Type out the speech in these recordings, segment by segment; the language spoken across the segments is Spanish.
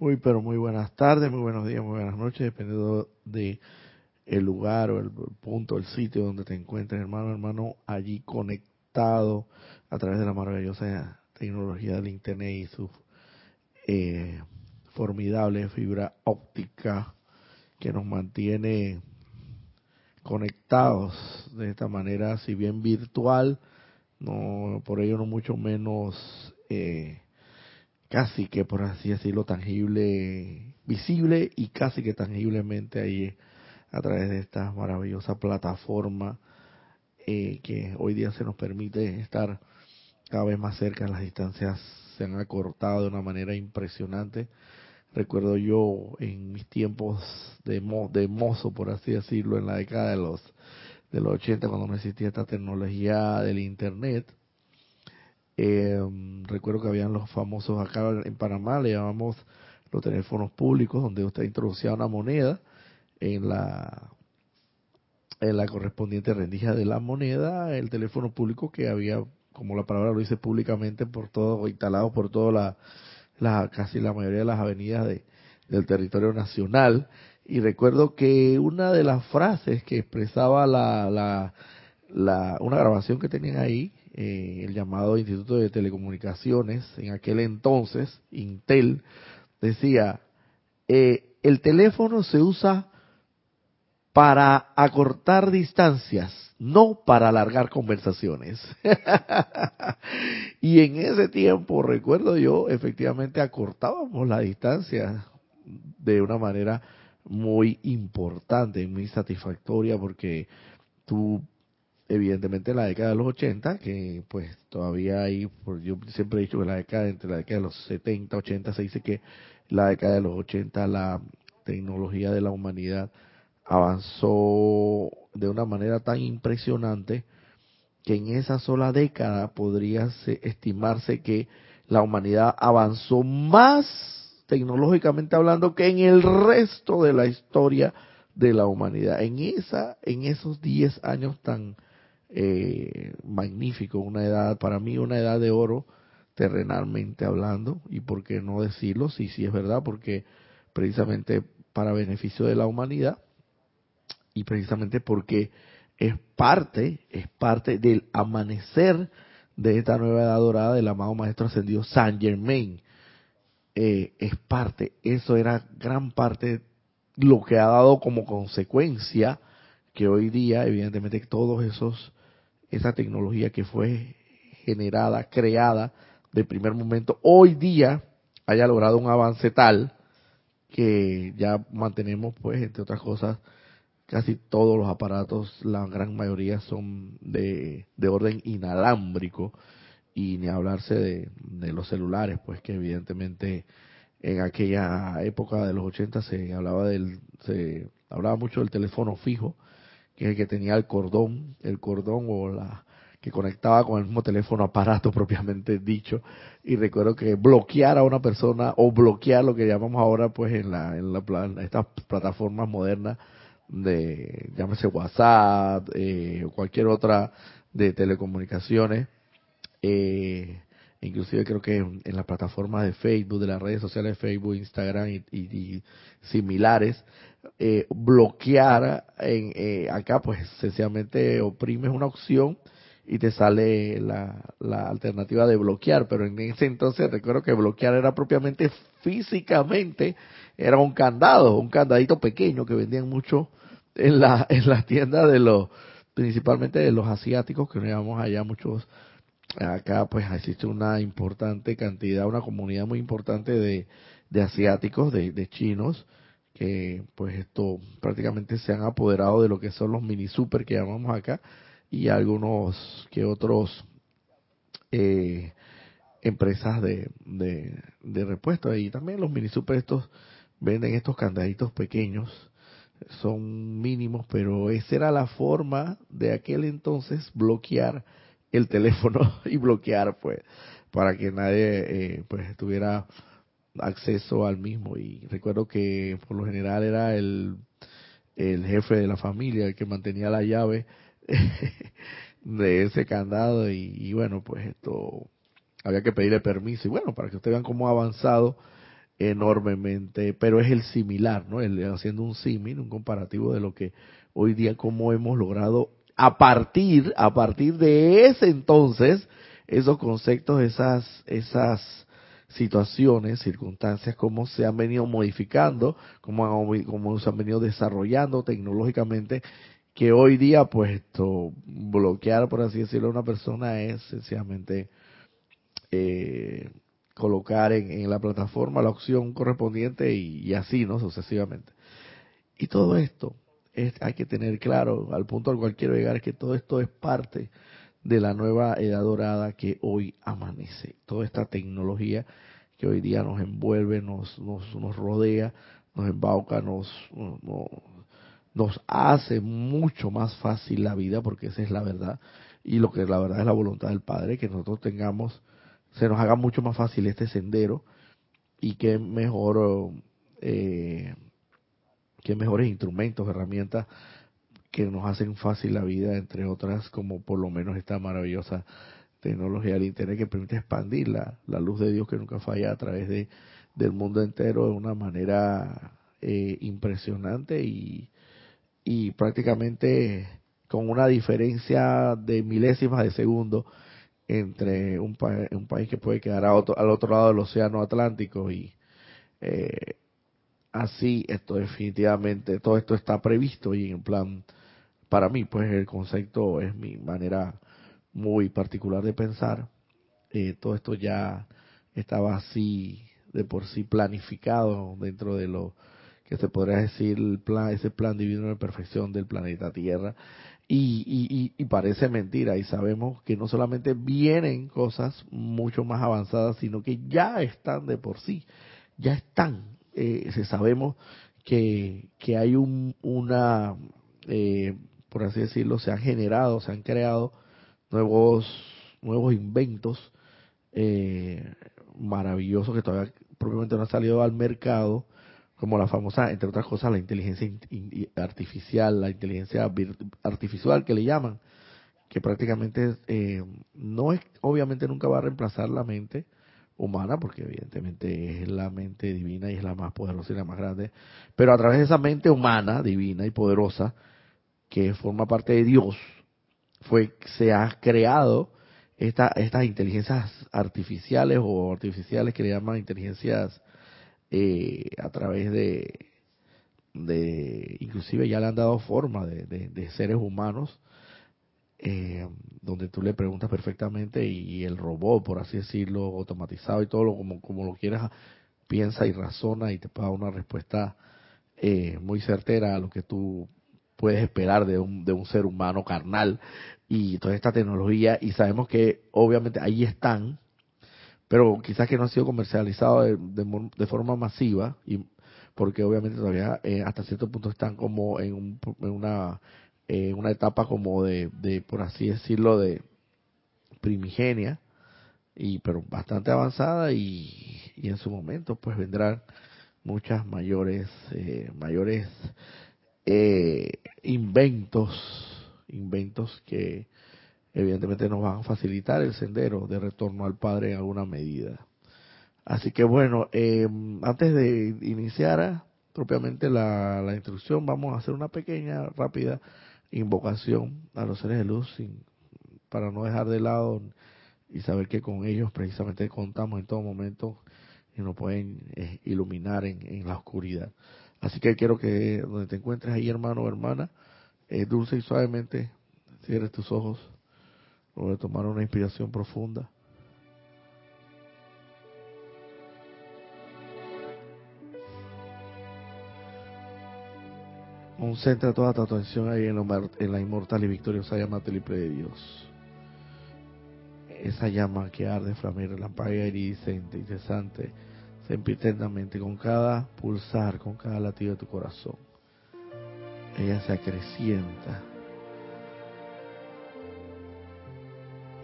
Muy, pero muy buenas tardes, muy buenos días, muy buenas noches, dependiendo de el lugar o el punto, el sitio donde te encuentres, hermano, hermano, allí conectado a través de la maravillosa tecnología del Internet y su eh, formidable fibra óptica que nos mantiene conectados de esta manera, si bien virtual, no por ello no mucho menos eh, casi que por así decirlo tangible, visible y casi que tangiblemente ahí a través de esta maravillosa plataforma eh, que hoy día se nos permite estar cada vez más cerca, las distancias se han acortado de una manera impresionante. Recuerdo yo en mis tiempos de, de mozo, por así decirlo, en la década de los de los 80 cuando no existía esta tecnología del internet. Eh, recuerdo que habían los famosos acá en Panamá, le llamamos los teléfonos públicos, donde usted introducía una moneda en la en la correspondiente rendija de la moneda, el teléfono público que había, como la palabra lo dice públicamente, por todo, instalado por toda la, la casi la mayoría de las avenidas de, del territorio nacional. Y recuerdo que una de las frases que expresaba la, la, una grabación que tenían ahí, eh, el llamado Instituto de Telecomunicaciones, en aquel entonces, Intel, decía, eh, el teléfono se usa para acortar distancias, no para alargar conversaciones. y en ese tiempo, recuerdo yo, efectivamente acortábamos la distancia de una manera muy importante, muy satisfactoria, porque tú, evidentemente, en la década de los 80, que pues todavía hay, yo siempre he dicho que la década, entre la década de los 70, 80, se dice que la década de los 80 la tecnología de la humanidad avanzó de una manera tan impresionante que en esa sola década podría estimarse que la humanidad avanzó más tecnológicamente hablando, que en el resto de la historia de la humanidad. En esa, en esos 10 años tan eh, magníficos, una edad, para mí una edad de oro, terrenalmente hablando, y por qué no decirlo, sí, sí es verdad, porque precisamente para beneficio de la humanidad, y precisamente porque es parte, es parte del amanecer de esta nueva edad dorada del amado Maestro Ascendido Saint Germain, eh, es parte, eso era gran parte lo que ha dado como consecuencia que hoy día, evidentemente, todos esos, esa tecnología que fue generada, creada de primer momento, hoy día haya logrado un avance tal que ya mantenemos, pues, entre otras cosas, casi todos los aparatos, la gran mayoría son de, de orden inalámbrico, y ni hablarse de, los celulares, pues que evidentemente en aquella época de los 80 se hablaba del se hablaba mucho del teléfono fijo, que el que tenía el cordón, el cordón o la que conectaba con el mismo teléfono aparato propiamente dicho. Y recuerdo que bloquear a una persona o bloquear lo que llamamos ahora pues en la en, la, en estas plataformas modernas de llámese WhatsApp eh, cualquier otra de telecomunicaciones eh, inclusive creo que en, las plataformas de Facebook, de las redes sociales de Facebook, Instagram y, similares, eh, bloquear en, eh, acá pues sencillamente oprimes una opción y te sale la, la alternativa de bloquear, pero en ese entonces recuerdo que bloquear era propiamente físicamente, era un candado, un candadito pequeño que vendían mucho en la en las tiendas de los principalmente de los asiáticos que nos allá muchos acá pues existe una importante cantidad, una comunidad muy importante de, de asiáticos, de, de, chinos, que pues esto prácticamente se han apoderado de lo que son los mini super que llamamos acá y algunos que otros eh, empresas de, de, de repuesto. Y también los mini super estos venden estos candaditos pequeños. Son mínimos pero esa era la forma de aquel entonces bloquear el teléfono y bloquear, pues, para que nadie, eh, pues, tuviera acceso al mismo. Y recuerdo que por lo general era el, el jefe de la familia el que mantenía la llave de ese candado y, bueno, pues esto había que pedirle permiso. Y bueno, para que ustedes vean cómo ha avanzado enormemente, pero es el similar, ¿no? El, haciendo un símil, un comparativo de lo que hoy día cómo hemos logrado a partir a partir de ese entonces esos conceptos, esas esas situaciones, circunstancias, cómo se han venido modificando, cómo, cómo se han venido desarrollando tecnológicamente, que hoy día, pues, bloquear, por así decirlo, a una persona es sencillamente eh, colocar en, la plataforma la opción correspondiente y, así, ¿no? Sucesivamente. Y todo esto es, hay que tener claro, al punto al cual quiero llegar, que todo esto es parte de la nueva edad dorada que hoy amanece. Toda esta tecnología que hoy día nos envuelve, nos, nos, rodea, nos embauca, nos, nos, nos hace mucho más fácil la vida, porque esa es la verdad. Y lo que la verdad es la voluntad del Padre, que nosotros tengamos se nos haga mucho más fácil este sendero y que mejor eh, que mejores instrumentos, herramientas que nos hacen fácil la vida, entre otras, como por lo menos esta maravillosa tecnología del Internet que permite expandir la, luz de Dios que nunca falla a través de, del mundo entero de una manera eh, impresionante y, y prácticamente con una diferencia de milésimas de segundo entre un, un país que puede quedar al otro lado del océano Atlántico y eh, así esto definitivamente todo esto está previsto y en plan para mí pues el concepto es mi manera muy particular de pensar eh, todo esto ya estaba así de por sí planificado dentro de lo que se podría decir el plan ese plan divino de perfección del planeta Tierra y, y, parece mentira, y sabemos que no solamente vienen cosas mucho más avanzadas, sino que ya están de por sí, ya están. Eh, sabemos que, que hay un, una, eh, por así decirlo, se han generado, se han creado nuevos, nuevos inventos eh, maravillosos que todavía propiamente no han salido al mercado, como la famosa, entre otras cosas, la inteligencia artificial, la inteligencia artificial que le llaman, que prácticamente eh, no es, obviamente nunca va a reemplazar la mente humana, porque evidentemente es la mente divina y es la más poderosa y la más grande, pero a través de esa mente humana, divina y poderosa, que forma parte de Dios, fue se ha creado esta, estas inteligencias artificiales o artificiales que le llaman inteligencias eh, a través de, de, inclusive ya le han dado forma de, de, seres humanos, eh, donde tú le preguntas perfectamente y, el robot, por así decirlo, automatizado y todo lo como, como lo quieras, piensa y razona y te da una respuesta eh, muy certera a lo que tú puedes esperar de un, de un ser humano carnal. Y toda esta tecnología y sabemos que obviamente ahí están pero quizás que no ha sido comercializado de, de, forma masiva, y porque obviamente todavía eh, hasta cierto punto están como en, una, una etapa como de, de, por así decirlo, de primigenia, y pero bastante avanzada y, y en su momento pues vendrán muchas mayores eh, mayores eh, inventos inventos que evidentemente nos van a facilitar el sendero de retorno al Padre en alguna medida. Así que bueno, eh, antes de iniciar propiamente la, instrucción, vamos a hacer una pequeña, rápida invocación a los seres de luz para no dejar de lado y saber que con ellos precisamente contamos en todo momento y nos pueden eh, iluminar en, la oscuridad. Así que quiero que donde te encuentres ahí, hermano o hermana, eh, dulce y suavemente cierres tus ojos Luego de tomar una inspiración profunda. Concentra toda tu atención ahí en, la inmortal y victoriosa llama triple de Dios. Esa llama que arde, flamea, relampaguea, iridiscente, incesante, sempiternamente, con cada pulsar, con cada latido de tu corazón. Ella se acrecienta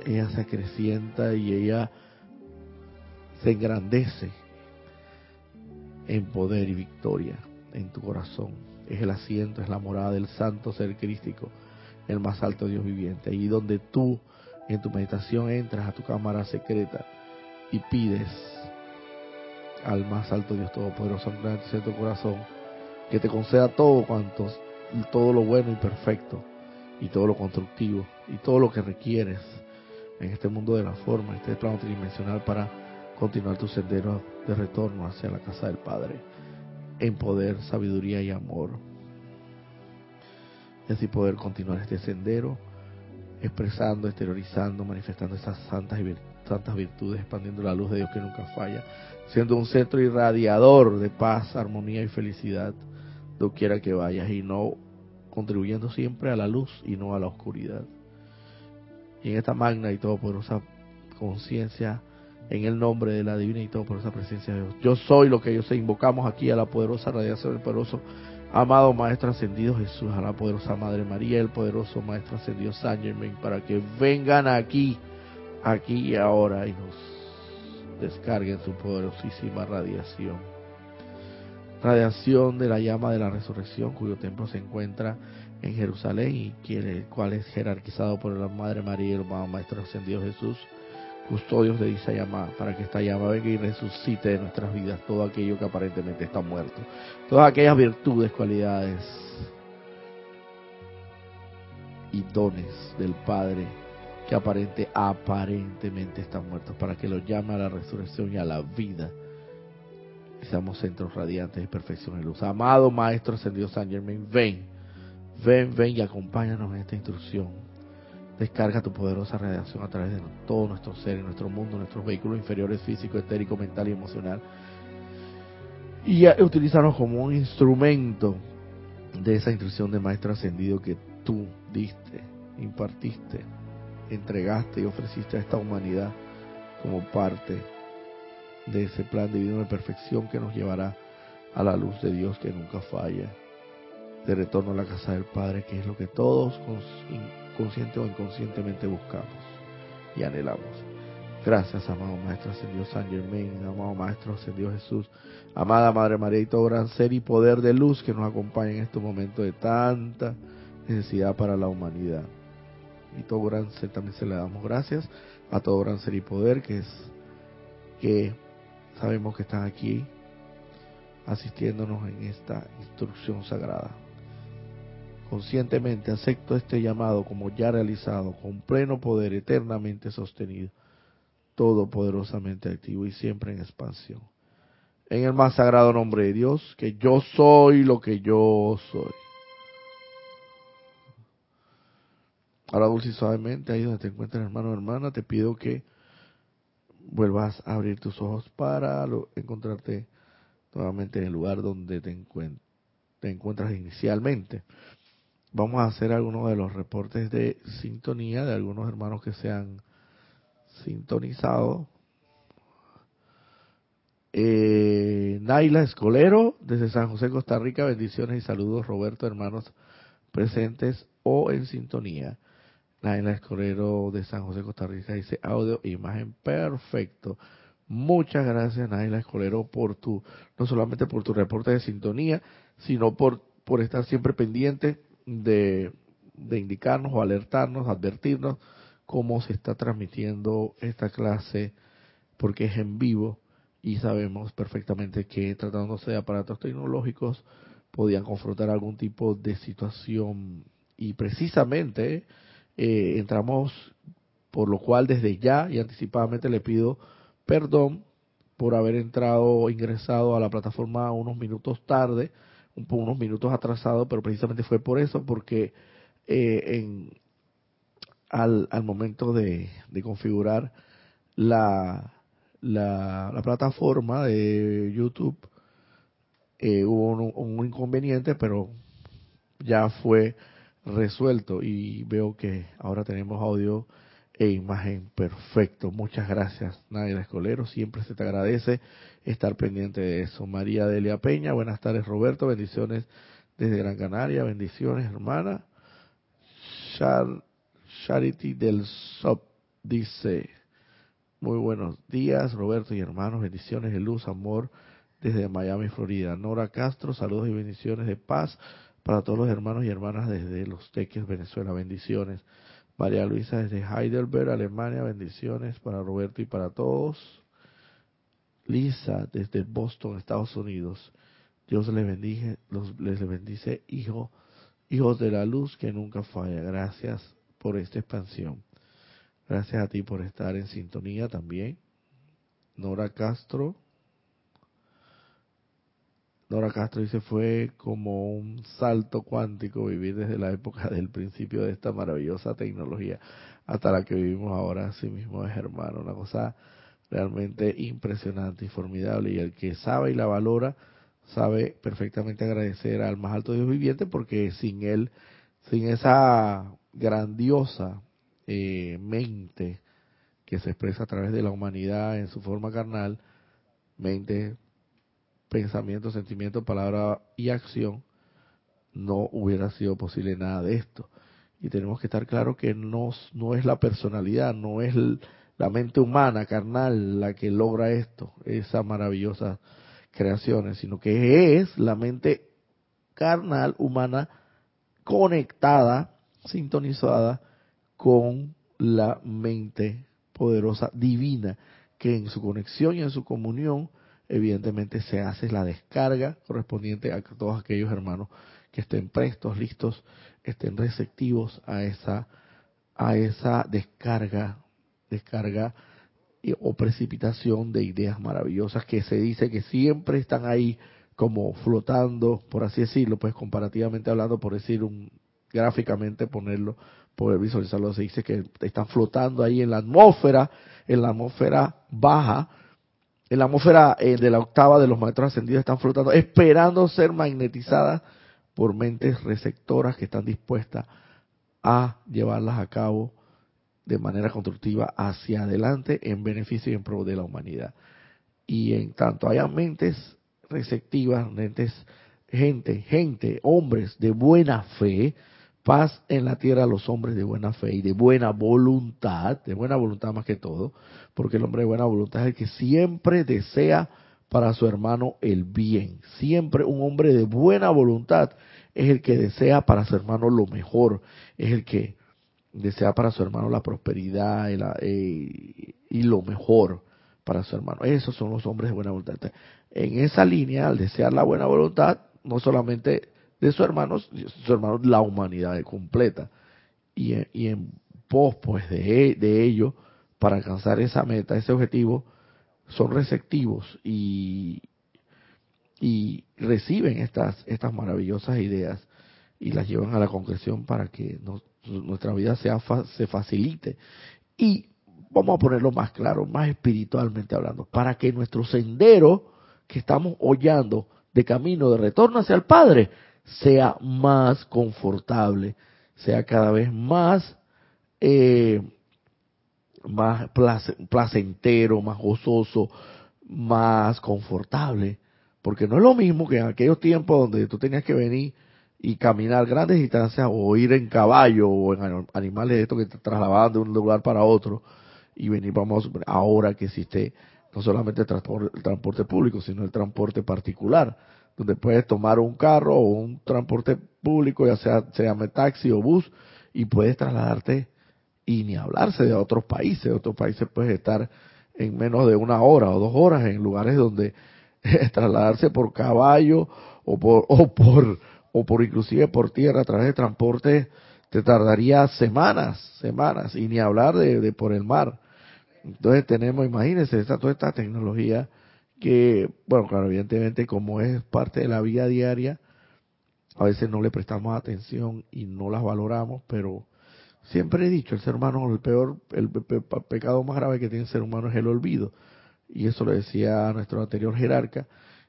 ella se acrecienta y ella se engrandece en poder y victoria en tu corazón. Es el asiento, es la morada del santo ser crístico, el más alto Dios viviente. Ahí donde tú en tu meditación entras a tu cámara secreta y pides al más alto Dios Todopoderoso, en tu corazón, que te conceda todo cuanto, todo lo bueno y perfecto, y todo lo constructivo, y todo lo que requieres en este mundo de la forma, este plano tridimensional para continuar tu sendero de retorno hacia la casa del Padre, en poder, sabiduría y amor. Y así poder continuar este sendero, expresando, exteriorizando, manifestando esas santas, y santas virtudes, expandiendo la luz de Dios que nunca falla, siendo un centro irradiador de paz, armonía y felicidad, quiera que vayas, y no contribuyendo siempre a la luz y no a la oscuridad. Y en esta magna y todopoderosa conciencia, en el nombre de la divina y todopoderosa presencia de Dios, yo soy lo que sé, invocamos aquí a la poderosa radiación del poderoso amado Maestro Ascendido Jesús, a la poderosa Madre María, el poderoso Maestro Ascendido San Germain, para que vengan aquí, aquí y ahora y nos descarguen su poderosísima radiación. Radiación de la llama de la resurrección, cuyo templo se encuentra en Jerusalén y el cual es jerarquizado por la Madre María y el Maestro Ascendido Jesús custodios de esa llama, para que esta llama venga y resucite de nuestras vidas todo aquello que aparentemente está muerto. Todas aquellas virtudes, cualidades y dones del Padre que aparente, aparentemente están muertos, para que los llame a la resurrección y a la vida. Y seamos centros radiantes de perfección y luz. Amado Maestro Ascendido San Germain, ven, ven, ven y acompáñanos en esta instrucción Descarga tu poderosa radiación a través de todo nuestro ser, nuestro mundo, nuestros vehículos inferiores, físico, etérico, mental y emocional. Y utilizarnos como un instrumento de esa instrucción de Maestro Ascendido que tú diste, impartiste, entregaste y ofreciste a esta humanidad como parte de ese plan divino de perfección que nos llevará a la luz de Dios que nunca falla, de retorno a la casa del Padre, que es lo que todos consciente o inconscientemente buscamos y anhelamos. Gracias, amado Maestro Ascendido San Germain, amado Maestro Ascendido Jesús, amada Madre María y todo gran ser y poder de luz que nos acompaña en este momento de tanta necesidad para la humanidad. Y todo gran ser también se le damos gracias a todo gran ser y poder que es que sabemos que están aquí asistiéndonos en esta instrucción sagrada. Conscientemente acepto este llamado como ya realizado, con pleno poder eternamente sostenido, todopoderosamente activo y siempre en expansión. En el más sagrado nombre de Dios, que yo soy lo que yo soy. Ahora dulce y suavemente, ahí donde te encuentras hermano o hermana, te pido que vuelvas a abrir tus ojos para encontrarte nuevamente en el lugar donde te, te encuentras inicialmente vamos a hacer algunos de los reportes de sintonía de algunos hermanos que se han sintonizado. Eh, Naila Escolero, desde San José, Costa Rica, bendiciones y saludos, Roberto, hermanos presentes o en sintonía. Naila Escolero de San José, Costa Rica, dice audio imagen perfecto. Muchas gracias, Naila Escolero, por tu, no solamente por tu reporte de sintonía, sino por, por estar siempre pendiente de, indicarnos o alertarnos, advertirnos cómo se está transmitiendo esta clase, porque es en vivo y sabemos perfectamente que tratándose de aparatos tecnológicos podían confrontar algún tipo de situación. Y precisamente eh, entramos, por lo cual desde ya y anticipadamente le pido perdón por haber entrado o ingresado a la plataforma unos minutos tarde unos minutos atrasado, pero precisamente fue por eso, porque eh, en, al, al momento de, configurar la, la, plataforma de YouTube, eh, hubo un, inconveniente, pero ya fue resuelto. Y veo que ahora tenemos audio e imagen perfecto. Muchas gracias, Nadia Escolero. Siempre se te agradece estar pendiente de eso. María Delia Peña, buenas tardes, Roberto. Bendiciones desde Gran Canaria. Bendiciones, hermana. Charity del SOP dice: Muy buenos días, Roberto y hermanos. Bendiciones de luz, amor desde Miami, Florida. Nora Castro, saludos y bendiciones de paz para todos los hermanos y hermanas desde Los Teques, Venezuela. Bendiciones. María Luisa desde Heidelberg, Alemania, bendiciones para Roberto y para todos. Lisa desde Boston, Estados Unidos. Dios les bendice, les bendice, hijo, hijos de la luz que nunca falla. Gracias por esta expansión. Gracias a ti por estar en sintonía también. Nora Castro. Nora Castro dice fue como un salto cuántico vivir desde la época del principio de esta maravillosa tecnología hasta la que vivimos ahora, así mismo es hermano, una cosa realmente impresionante y formidable. Y el que sabe y la valora sabe perfectamente agradecer al más alto Dios viviente porque sin él, sin esa grandiosa eh, mente que se expresa a través de la humanidad en su forma carnal, mente, pensamiento, sentimiento, palabra y acción, no hubiera sido posible nada de esto. Y tenemos que estar claro que no, no es la personalidad, no es la mente humana, carnal, la que logra esto, esas maravillosas creaciones, sino que es la mente carnal, humana, conectada, sintonizada con la mente poderosa divina, que en su conexión y en su comunión, evidentemente se hace la descarga correspondiente a todos aquellos hermanos que estén prestos, listos, estén receptivos a esa a esa descarga, descarga o precipitación de ideas maravillosas que se dice que siempre están ahí como flotando, por así decirlo, pues comparativamente hablando, por decir un gráficamente ponerlo, poder visualizarlo, se dice que están flotando ahí en la atmósfera, en la atmósfera baja, en la atmósfera eh, de la octava de los maestros ascendidos están flotando, esperando ser magnetizadas por mentes receptoras que están dispuestas a llevarlas a cabo de manera constructiva hacia adelante en beneficio y en pro de la humanidad. Y en tanto haya mentes receptivas, mentes, gente, gente, hombres de buena fe, paz en la tierra a los hombres de buena fe y de buena voluntad, de buena voluntad más que todo, porque el hombre de buena voluntad es el que siempre desea para su hermano el bien. Siempre un hombre de buena voluntad es el que desea para su hermano lo mejor, es el que desea para su hermano la prosperidad y, eh, y lo mejor para su hermano. Esos son los hombres de buena voluntad. En esa línea, al desear la buena voluntad, no solamente de sus hermanos, su hermano, la humanidad completa. Y, y en pos pues de, de ello, para alcanzar esa meta, ese objetivo, son receptivos y, y reciben estas, estas maravillosas ideas y las llevan a la concreción para que nuestra vida sea, se facilite. Y vamos a ponerlo más claro, más espiritualmente hablando, para que nuestro sendero que estamos hollando de camino de retorno hacia el Padre sea más confortable, sea cada vez más, eh, más placentero, más gozoso, más confortable. Porque no es lo mismo que en aquellos tiempos donde tú tenías que venir y caminar grandes distancias o ir en caballo o en animales de estos que te trasladaban de un lugar para otro y venir, vamos, ahora que existe no solamente el transporte, el transporte público, sino el transporte particular donde puedes tomar un carro o un transporte público, ya sea se llame taxi o bus, y puedes trasladarte y ni hablarse de otros países. De otros países puedes estar en menos de una hora o dos horas en lugares donde trasladarse por caballo o por o por o por inclusive por tierra a través de transporte te tardaría semanas, semanas y ni hablar de, de por el mar. Entonces tenemos, imagínense, esta, toda esta tecnología que, bueno, claro, evidentemente como es parte de la vida diaria, a veces no le prestamos atención y no las valoramos, pero siempre he dicho, el ser humano, el peor, el, pecado más grave que tiene el ser humano es el olvido. Y eso lo decía nuestro anterior jerarca.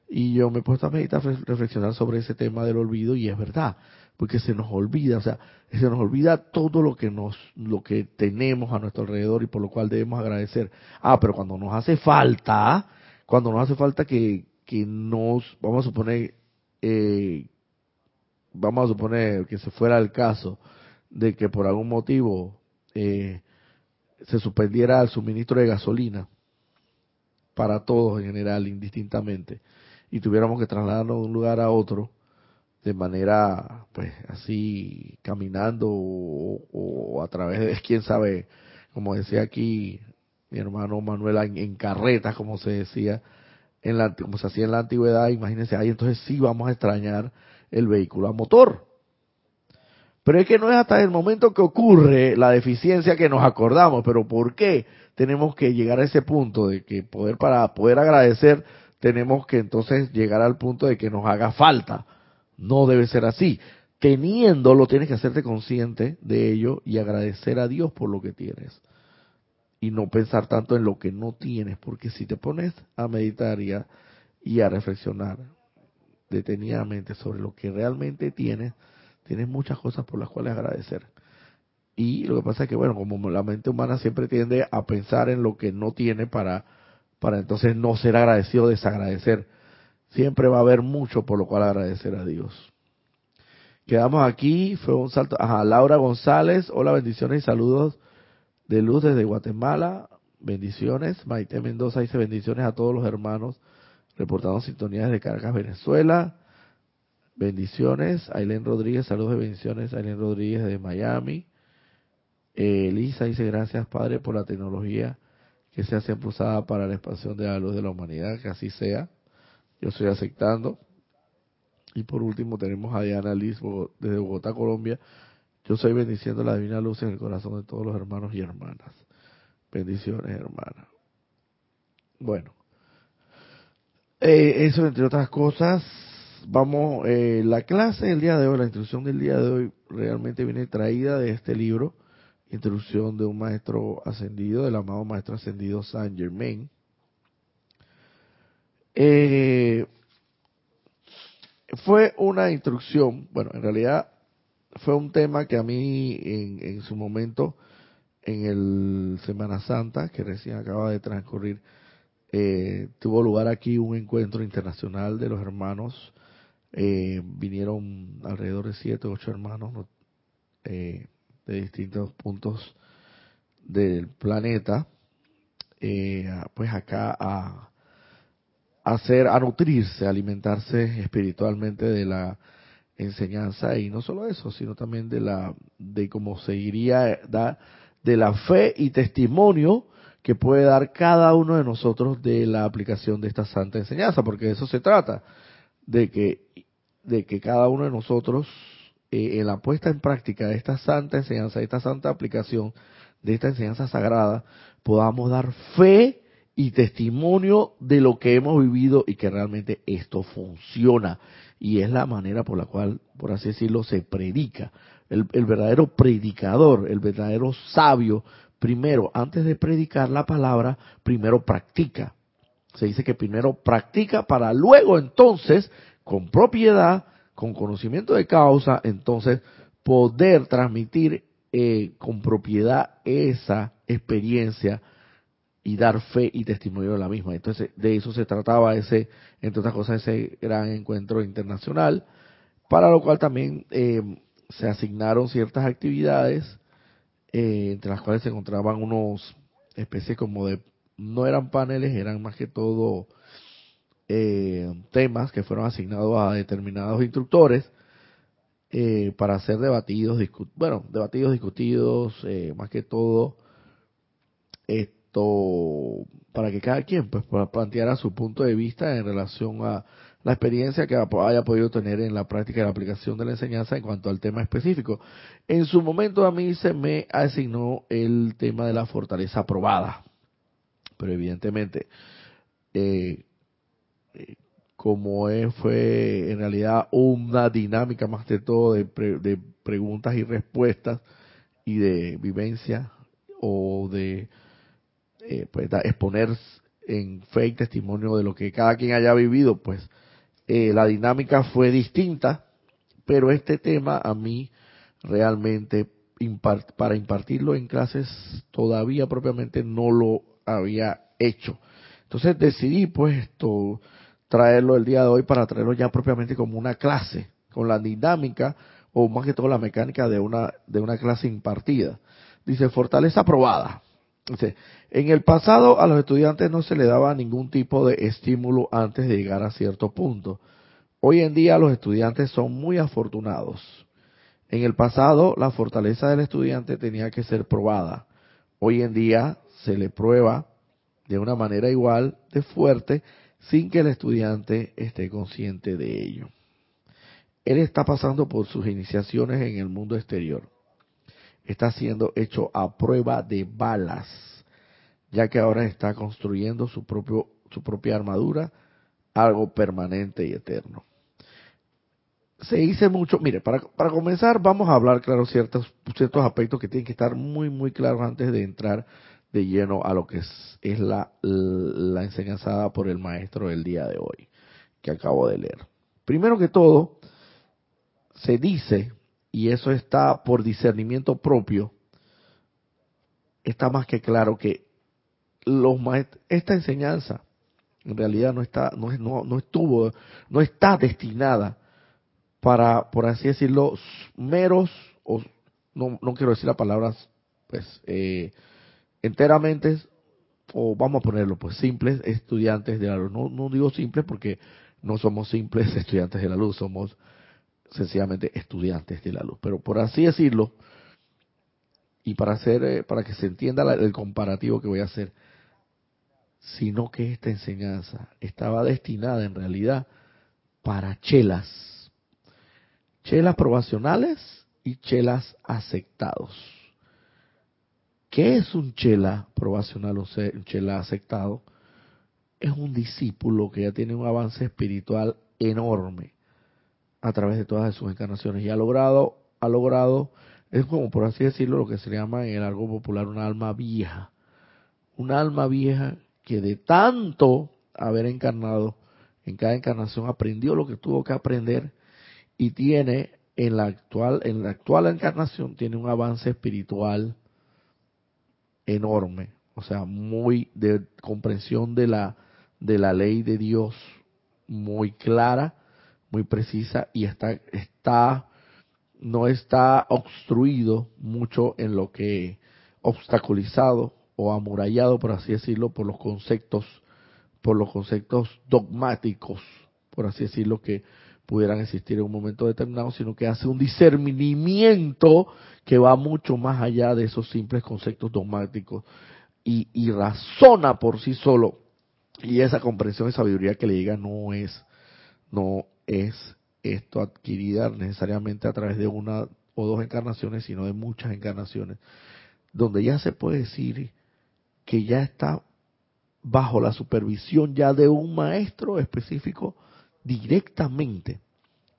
Y yo me he puesto a meditar, reflexionar sobre ese tema del olvido y es verdad, porque se nos olvida, o sea, se nos olvida todo lo que nos, lo que tenemos a nuestro alrededor y por lo cual debemos agradecer. Ah, pero cuando nos hace falta, cuando nos hace falta que, que nos, vamos a suponer, eh, vamos a suponer que se fuera el caso de que por algún motivo eh, se suspendiera el suministro de gasolina para todos en general, indistintamente, y tuviéramos que trasladarnos de un lugar a otro de manera, pues, así, caminando o, a través de, quién sabe, como decía aquí mi hermano Manuel, en, carretas, como se decía, en la, como se hacía en la antigüedad, imagínense, ahí entonces sí vamos a extrañar el vehículo a motor. Pero es que no es hasta el momento que ocurre la deficiencia que nos acordamos. Pero ¿por qué tenemos que llegar a ese punto de que poder para poder agradecer tenemos que entonces llegar al punto de que nos haga falta? No debe ser así. Teniéndolo tienes que hacerte consciente de ello y agradecer a Dios por lo que tienes. Y no pensar tanto en lo que no tienes, porque si te pones a meditar y a, y a reflexionar detenidamente sobre lo que realmente tienes, tienes muchas cosas por las cuales agradecer. Y lo que pasa es que, bueno, como la mente humana siempre tiende a pensar en lo que no tiene para, para entonces no ser agradecido desagradecer. Siempre va a haber mucho por lo cual agradecer a Dios. Quedamos aquí, fue un salto. Ajá, Laura González, hola, bendiciones y saludos de luz desde Guatemala. Bendiciones. Maite Mendoza dice bendiciones a todos los hermanos reportando sintonías de Caracas, Venezuela. Bendiciones. Ailén Rodríguez, saludos de bendiciones. Ailén Rodríguez de Miami. Eh, Elisa dice gracias Padre por la tecnología que sea siempre usada para la expansión de la luz de la humanidad, que así sea. Yo estoy aceptando. Y por último tenemos a Diana Liz desde Bogotá, Colombia. Yo soy bendiciendo la divina luz en el corazón de todos los hermanos y hermanas. Bendiciones, hermanas. Bueno, eh, eso entre otras cosas vamos, eh, la clase del día de hoy, la instrucción del día de hoy realmente viene traída de este libro, Introducción de un Maestro Ascendido, del amado Maestro Ascendido Saint Germain. Eh, fue una instrucción, bueno, en realidad fue un tema que a mí en, en su momento, en el Semana Santa, que recién acaba de transcurrir, eh, tuvo lugar aquí un encuentro internacional de los hermanos. Eh, vinieron alrededor de siete ocho hermanos eh, de distintos puntos del planeta, eh, pues acá a, hacer, a nutrirse, a alimentarse espiritualmente de la enseñanza y no solo eso, sino también de la, de cómo seguiría, da, de la fe y testimonio que puede dar cada uno de nosotros de la aplicación de esta santa enseñanza, porque de eso se trata, de que de que cada uno de nosotros, eh, en la puesta en práctica de esta santa enseñanza, de esta santa aplicación, de esta enseñanza sagrada, podamos dar fe y testimonio de lo que hemos vivido y que realmente esto funciona. Y es la manera por la cual, por así decirlo, se predica. El, el verdadero predicador, el verdadero sabio, primero, antes de predicar la palabra, primero practica. Se dice que primero practica para luego entonces con propiedad, con conocimiento de causa, entonces poder transmitir eh, con propiedad esa experiencia y dar fe y testimonio de la misma. Entonces, de eso se trataba ese, entre otras cosas, ese gran encuentro internacional, para lo cual también eh, se asignaron ciertas actividades, eh, entre las cuales se encontraban unos especies como de, no eran paneles, eran más que todo eh, temas que fueron asignados a determinados instructores para ser debatidos, bueno, debatidos, discutidos, más que todo para que cada quien pues planteara su punto de vista en relación a la experiencia que haya podido tener en la práctica y la aplicación de la enseñanza en cuanto al tema específico. En su momento a mí se me asignó el tema de la fortaleza probada, pero evidentemente eh, como fue en realidad una dinámica más de todo de, de preguntas y respuestas y de vivencia o de eh, pues, exponer en fe y testimonio de lo que cada quien haya vivido, pues eh, la dinámica fue distinta, pero este tema a mí realmente para impartirlo en clases todavía propiamente no lo había hecho. Entonces decidí pues esto traerlo el día de hoy para traerlo ya propiamente como una clase, con la dinámica o más que todo la mecánica de una, de una clase impartida. Dice, fortaleza probada. Dice, en el pasado a los estudiantes no se le daba ningún tipo de estímulo antes de llegar a cierto punto. Hoy en día los estudiantes son muy afortunados. En el pasado la fortaleza del estudiante tenía que ser probada. Hoy en día se le prueba de una manera igual de fuerte sin que el estudiante esté consciente de ello. Él está pasando por sus iniciaciones en el mundo exterior. Está siendo hecho a prueba de balas, ya que ahora está construyendo su, propio, su propia armadura, algo permanente y eterno. Se dice mucho, mire, para, para comenzar vamos a hablar, claro, ciertos, ciertos aspectos que tienen que estar muy, muy claros antes de entrar de lleno a lo que es, es la, la enseñanza por el maestro del día de hoy, que acabo de leer. Primero que todo, se dice, y eso está por discernimiento propio, está más que claro que los esta enseñanza en realidad no está, no, no, no estuvo, no está destinada para, por así decirlo, meros, o no, no quiero decir las palabras, pues, eh, enteramente, o vamos a ponerlo, pues simples estudiantes de la luz. No, no digo simples porque no somos simples estudiantes de la luz, somos sencillamente estudiantes de la luz. Pero por así decirlo, y para hacer, eh, para que se entienda el comparativo que voy a hacer, sino que esta enseñanza estaba destinada en realidad para chelas, chelas probacionales y chelas aceptados ¿Qué es un chela probacional o un chela aceptado? Es un discípulo que ya tiene un avance espiritual enorme a través de todas sus encarnaciones y ha logrado, ha logrado, es como por así decirlo, lo que se llama en el algo popular un alma vieja. Un alma vieja que de tanto haber encarnado en cada encarnación aprendió lo que tuvo que aprender y tiene en la actual, en la actual encarnación tiene un avance espiritual enorme, o sea, muy de comprensión de la de la ley de Dios muy clara, muy precisa y está está no está obstruido mucho en lo que obstaculizado o amurallado por así decirlo por los conceptos por los conceptos dogmáticos, por así decirlo que pudieran existir en un momento determinado, sino que hace un discernimiento que va mucho más allá de esos simples conceptos dogmáticos y, y razona por sí solo. Y esa comprensión y sabiduría que le diga no es, no es esto adquirida necesariamente a través de una o dos encarnaciones, sino de muchas encarnaciones, donde ya se puede decir que ya está bajo la supervisión ya de un maestro específico directamente.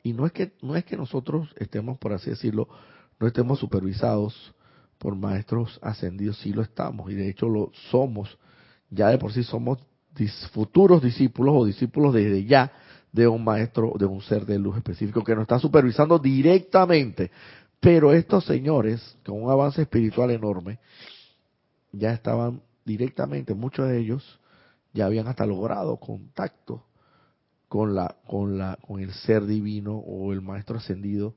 Y no es que no es que nosotros estemos, por así decirlo, no estemos supervisados por maestros ascendidos, sí lo estamos y de hecho lo somos. Ya de por sí somos futuros discípulos o discípulos desde ya de un maestro, de un ser de luz específico que nos está supervisando directamente. Pero estos señores, con un avance espiritual enorme, ya estaban directamente, muchos de ellos ya habían hasta logrado contacto con la con la con el ser divino o el maestro ascendido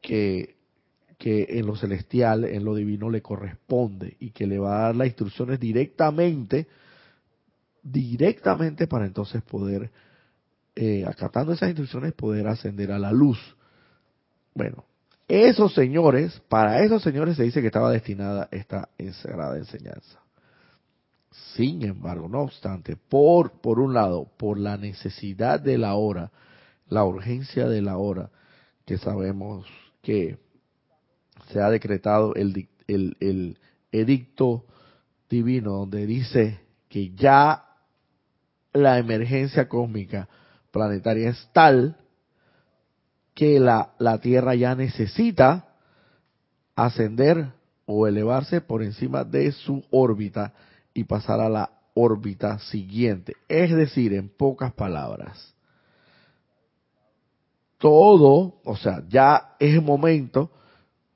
que que en lo celestial, en lo divino le corresponde y que le va a dar las instrucciones directamente directamente para entonces poder eh, acatando esas instrucciones poder ascender a la luz. Bueno, esos señores, para esos señores se dice que estaba destinada esta sagrada enseñanza. Sin embargo, no obstante, por, por un lado, por la necesidad de la hora, la urgencia de la hora, que sabemos que se ha decretado el, el, el edicto divino donde dice que ya la emergencia cósmica planetaria es tal que la, la Tierra ya necesita ascender o elevarse por encima de su órbita y pasar a la órbita siguiente. Es decir, en pocas palabras, todo, o sea, ya es momento,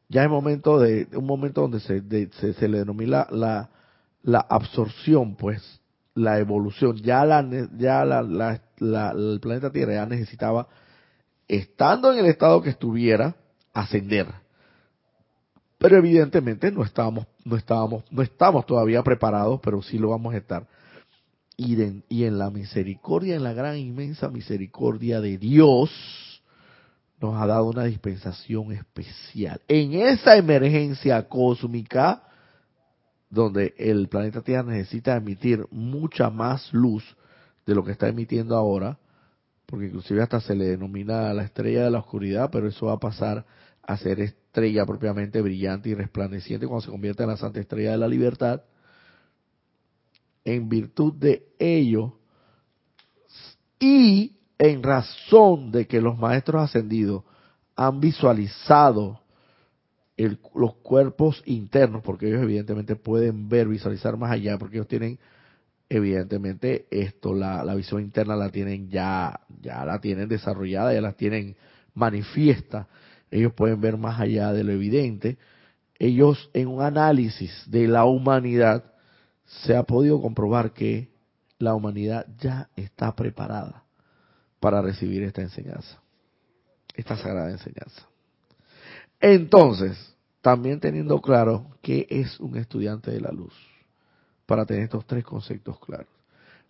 ya es momento de, un momento donde se, se, le denomina la, la absorción, pues, la evolución. Ya la, ya la, la, el planeta Tierra ya necesitaba, estando en el estado que estuviera, ascender pero evidentemente no estábamos, no estábamos, no estamos todavía preparados, pero sí lo vamos a estar. Y, y en la misericordia, en la gran inmensa misericordia de Dios, nos ha dado una dispensación especial. En esa emergencia cósmica, donde el planeta Tierra necesita emitir mucha más luz de lo que está emitiendo ahora, porque inclusive hasta se le denomina la estrella de la oscuridad, pero eso va a pasar a ser estrella propiamente brillante y resplandeciente cuando se convierta en la santa estrella de la libertad. En virtud de ello y en razón de que los maestros ascendidos han visualizado los cuerpos internos, porque ellos evidentemente pueden ver, visualizar más allá, porque ellos tienen evidentemente esto, la, visión interna la tienen ya, ya la tienen desarrollada, ya la tienen manifiesta. Ellos pueden ver más allá de lo evidente. Ellos en un análisis de la humanidad se ha podido comprobar que la humanidad ya está preparada para recibir esta enseñanza, esta sagrada enseñanza. Entonces, también teniendo claro que es un estudiante de la luz para tener estos tres conceptos claros.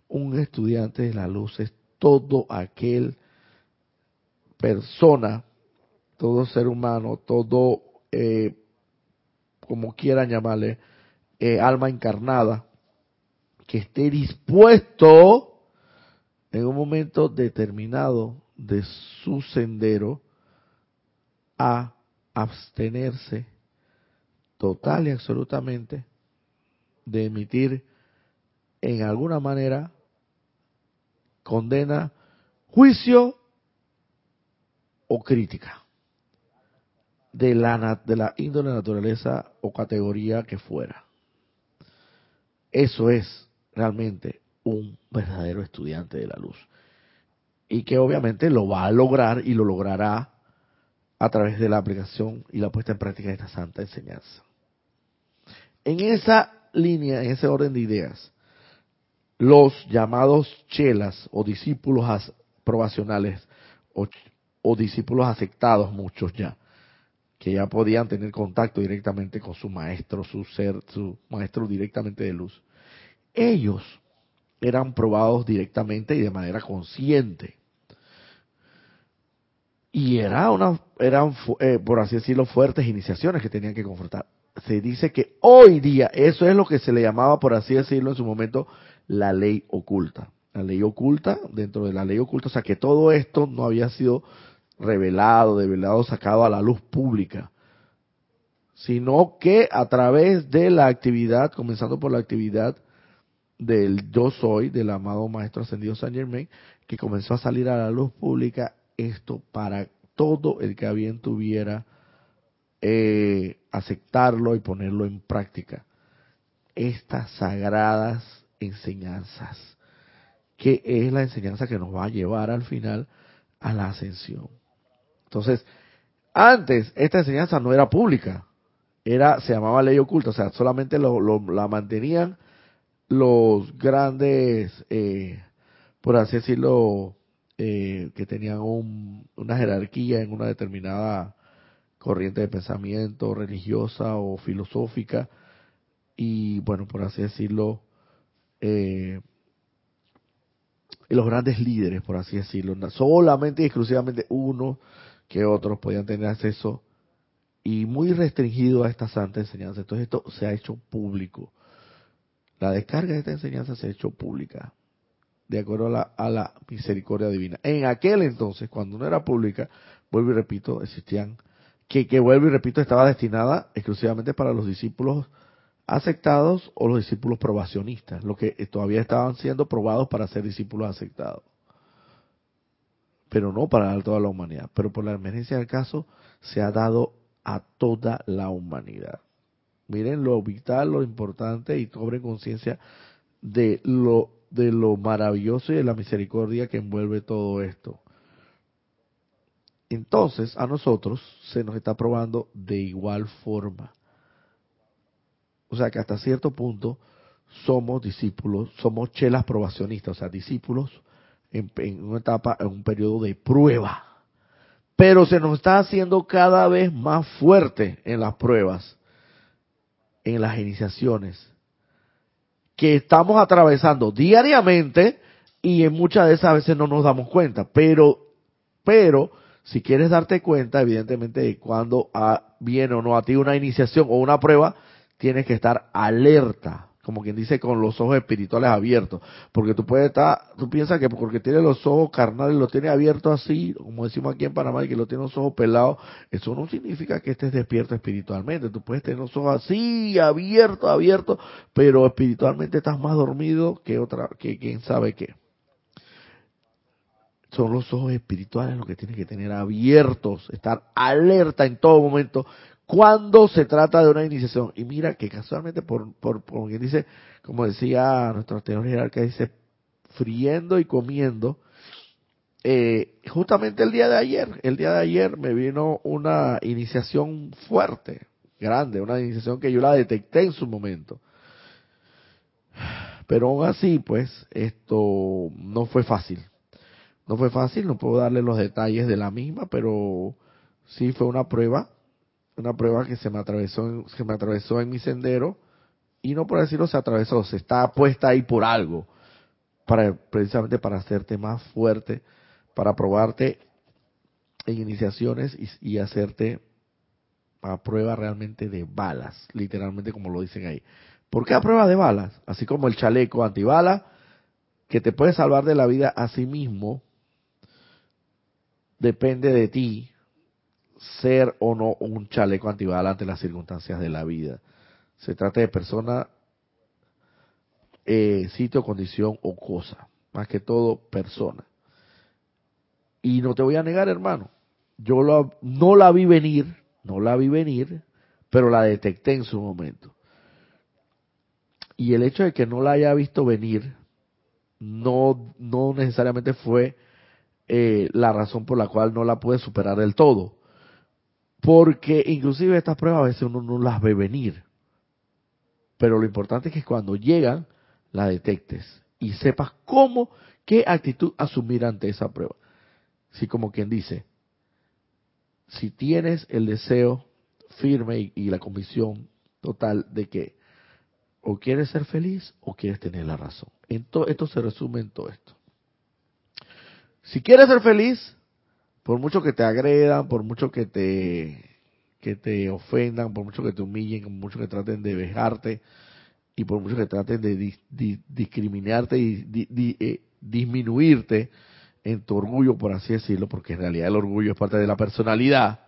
Un estudiante de la luz es todo aquel persona, todo ser humano, todo, eh, como quieran llamarle, eh, alma encarnada, que esté dispuesto en un momento determinado de su sendero a abstenerse total y absolutamente de emitir en alguna manera condena, juicio o crítica de la, de la índole, naturaleza o categoría que fuera. Eso es realmente un verdadero estudiante de la luz. Y que obviamente lo va a lograr y lo logrará a través de la aplicación y la puesta en práctica de esta santa enseñanza. En esa línea, en ese orden de ideas, los llamados chelas o discípulos probacionales o, discípulos aceptados, muchos ya, que ya podían tener contacto directamente con su maestro, su ser, su maestro directamente de luz, ellos eran probados directamente y de manera consciente. Y era una, eran, eh, por así decirlo, fuertes iniciaciones que tenían que confrontar se dice que hoy día, eso es lo que se le llamaba, por así decirlo, en su momento, la ley oculta. La ley oculta, dentro de la ley oculta, o sea que todo esto no había sido revelado, develado, sacado a la luz pública, sino que a través de la actividad, comenzando por la actividad del yo soy, del amado Maestro Ascendido San Germain, que comenzó a salir a la luz pública, esto para todo el que bien tuviera eh, aceptarlo y ponerlo en práctica. Estas sagradas enseñanzas, que es la enseñanza que nos va a llevar al final a la ascensión. Entonces, antes esta enseñanza no era pública, era se llamaba ley oculta, o sea, solamente lo, la mantenían los grandes, eh, por así decirlo, eh, que tenían una jerarquía en una determinada corriente de pensamiento religiosa o filosófica y bueno, por así decirlo, eh, los grandes líderes, por así decirlo, solamente y exclusivamente uno que otros podían tener acceso y muy restringido a esta santa enseñanza. Entonces esto se ha hecho público. La descarga de esta enseñanza se ha hecho pública, de acuerdo a la, a la misericordia divina. En aquel entonces, cuando no era pública, vuelvo y repito, existían que, que vuelvo y repito, estaba destinada exclusivamente para los discípulos aceptados o los discípulos probacionistas, los que todavía estaban siendo probados para ser discípulos aceptados. Pero no para toda la humanidad. Pero por la emergencia del caso se ha dado a toda la humanidad. Miren lo vital, lo importante y cobren conciencia de lo, de lo maravilloso y de la misericordia que envuelve todo esto entonces a nosotros se nos está probando de igual forma. O sea que hasta cierto punto somos discípulos, somos chelas probacionistas, o sea, discípulos en, una etapa, en un periodo de prueba. Pero se nos está haciendo cada vez más fuerte en las pruebas, en las iniciaciones, que estamos atravesando diariamente y en muchas de esas veces no nos damos cuenta, pero, pero, si quieres darte cuenta, evidentemente, de cuando viene o no a ti una iniciación o una prueba, tienes que estar alerta, como quien dice, con los ojos espirituales abiertos. Porque tú puedes estar, tú piensas que porque tiene los ojos carnales, los tiene abiertos así, como decimos aquí en Panamá, y que lo tiene los ojos pelados, eso no significa que estés despierto espiritualmente. Tú puedes tener los ojos así, abiertos, abiertos, pero espiritualmente estás más dormido que otra, que quién sabe qué. Son los ojos espirituales los que tienes que tener abiertos, estar alerta en todo momento cuando se trata de una iniciación. Y mira que casualmente, por, por, por quien dice, como decía nuestro teoría que dice, friendo y comiendo, eh, justamente el día de ayer, el día de ayer me vino una iniciación fuerte, grande, una iniciación que yo la detecté en su momento. Pero aún así, pues, esto no fue fácil. No fue fácil, no puedo darle los detalles de la misma, pero sí fue una prueba una prueba que se me atravesó, se me atravesó en mi sendero y no por decirlo se atravesó, se está puesta ahí por algo, para precisamente para hacerte más fuerte, para probarte en iniciaciones y, y hacerte a prueba realmente de balas, literalmente como lo dicen ahí. ¿Por qué a prueba de balas? Así como el chaleco antibala, que te puede salvar de la vida a sí mismo, depende de ti, ser o no un chaleco antibala ante las circunstancias de la vida. Se trata de persona, eh, sitio, condición o cosa. Más que todo, persona. Y no te voy a negar, hermano. Yo no la vi venir, no la vi venir, pero la detecté en su momento. Y el hecho de que no la haya visto venir, no, no necesariamente fue eh, la razón por la cual no la pude superar del todo. Porque inclusive estas pruebas a veces uno no las ve venir. Pero lo importante es que cuando llegan, la detectes y sepas cómo, qué actitud asumir ante esa prueba. Así como quien dice, si tienes el deseo firme y, la convicción total de que o quieres ser feliz o quieres tener la razón. esto se resume en todo esto. Si quieres ser feliz, por mucho que te agredan, por mucho que te, que te ofendan, por mucho que te humillen, por mucho que traten de vejarte y por mucho que traten de discriminarte y eh, disminuirte en tu orgullo, por así decirlo, porque en realidad el orgullo es parte de la personalidad,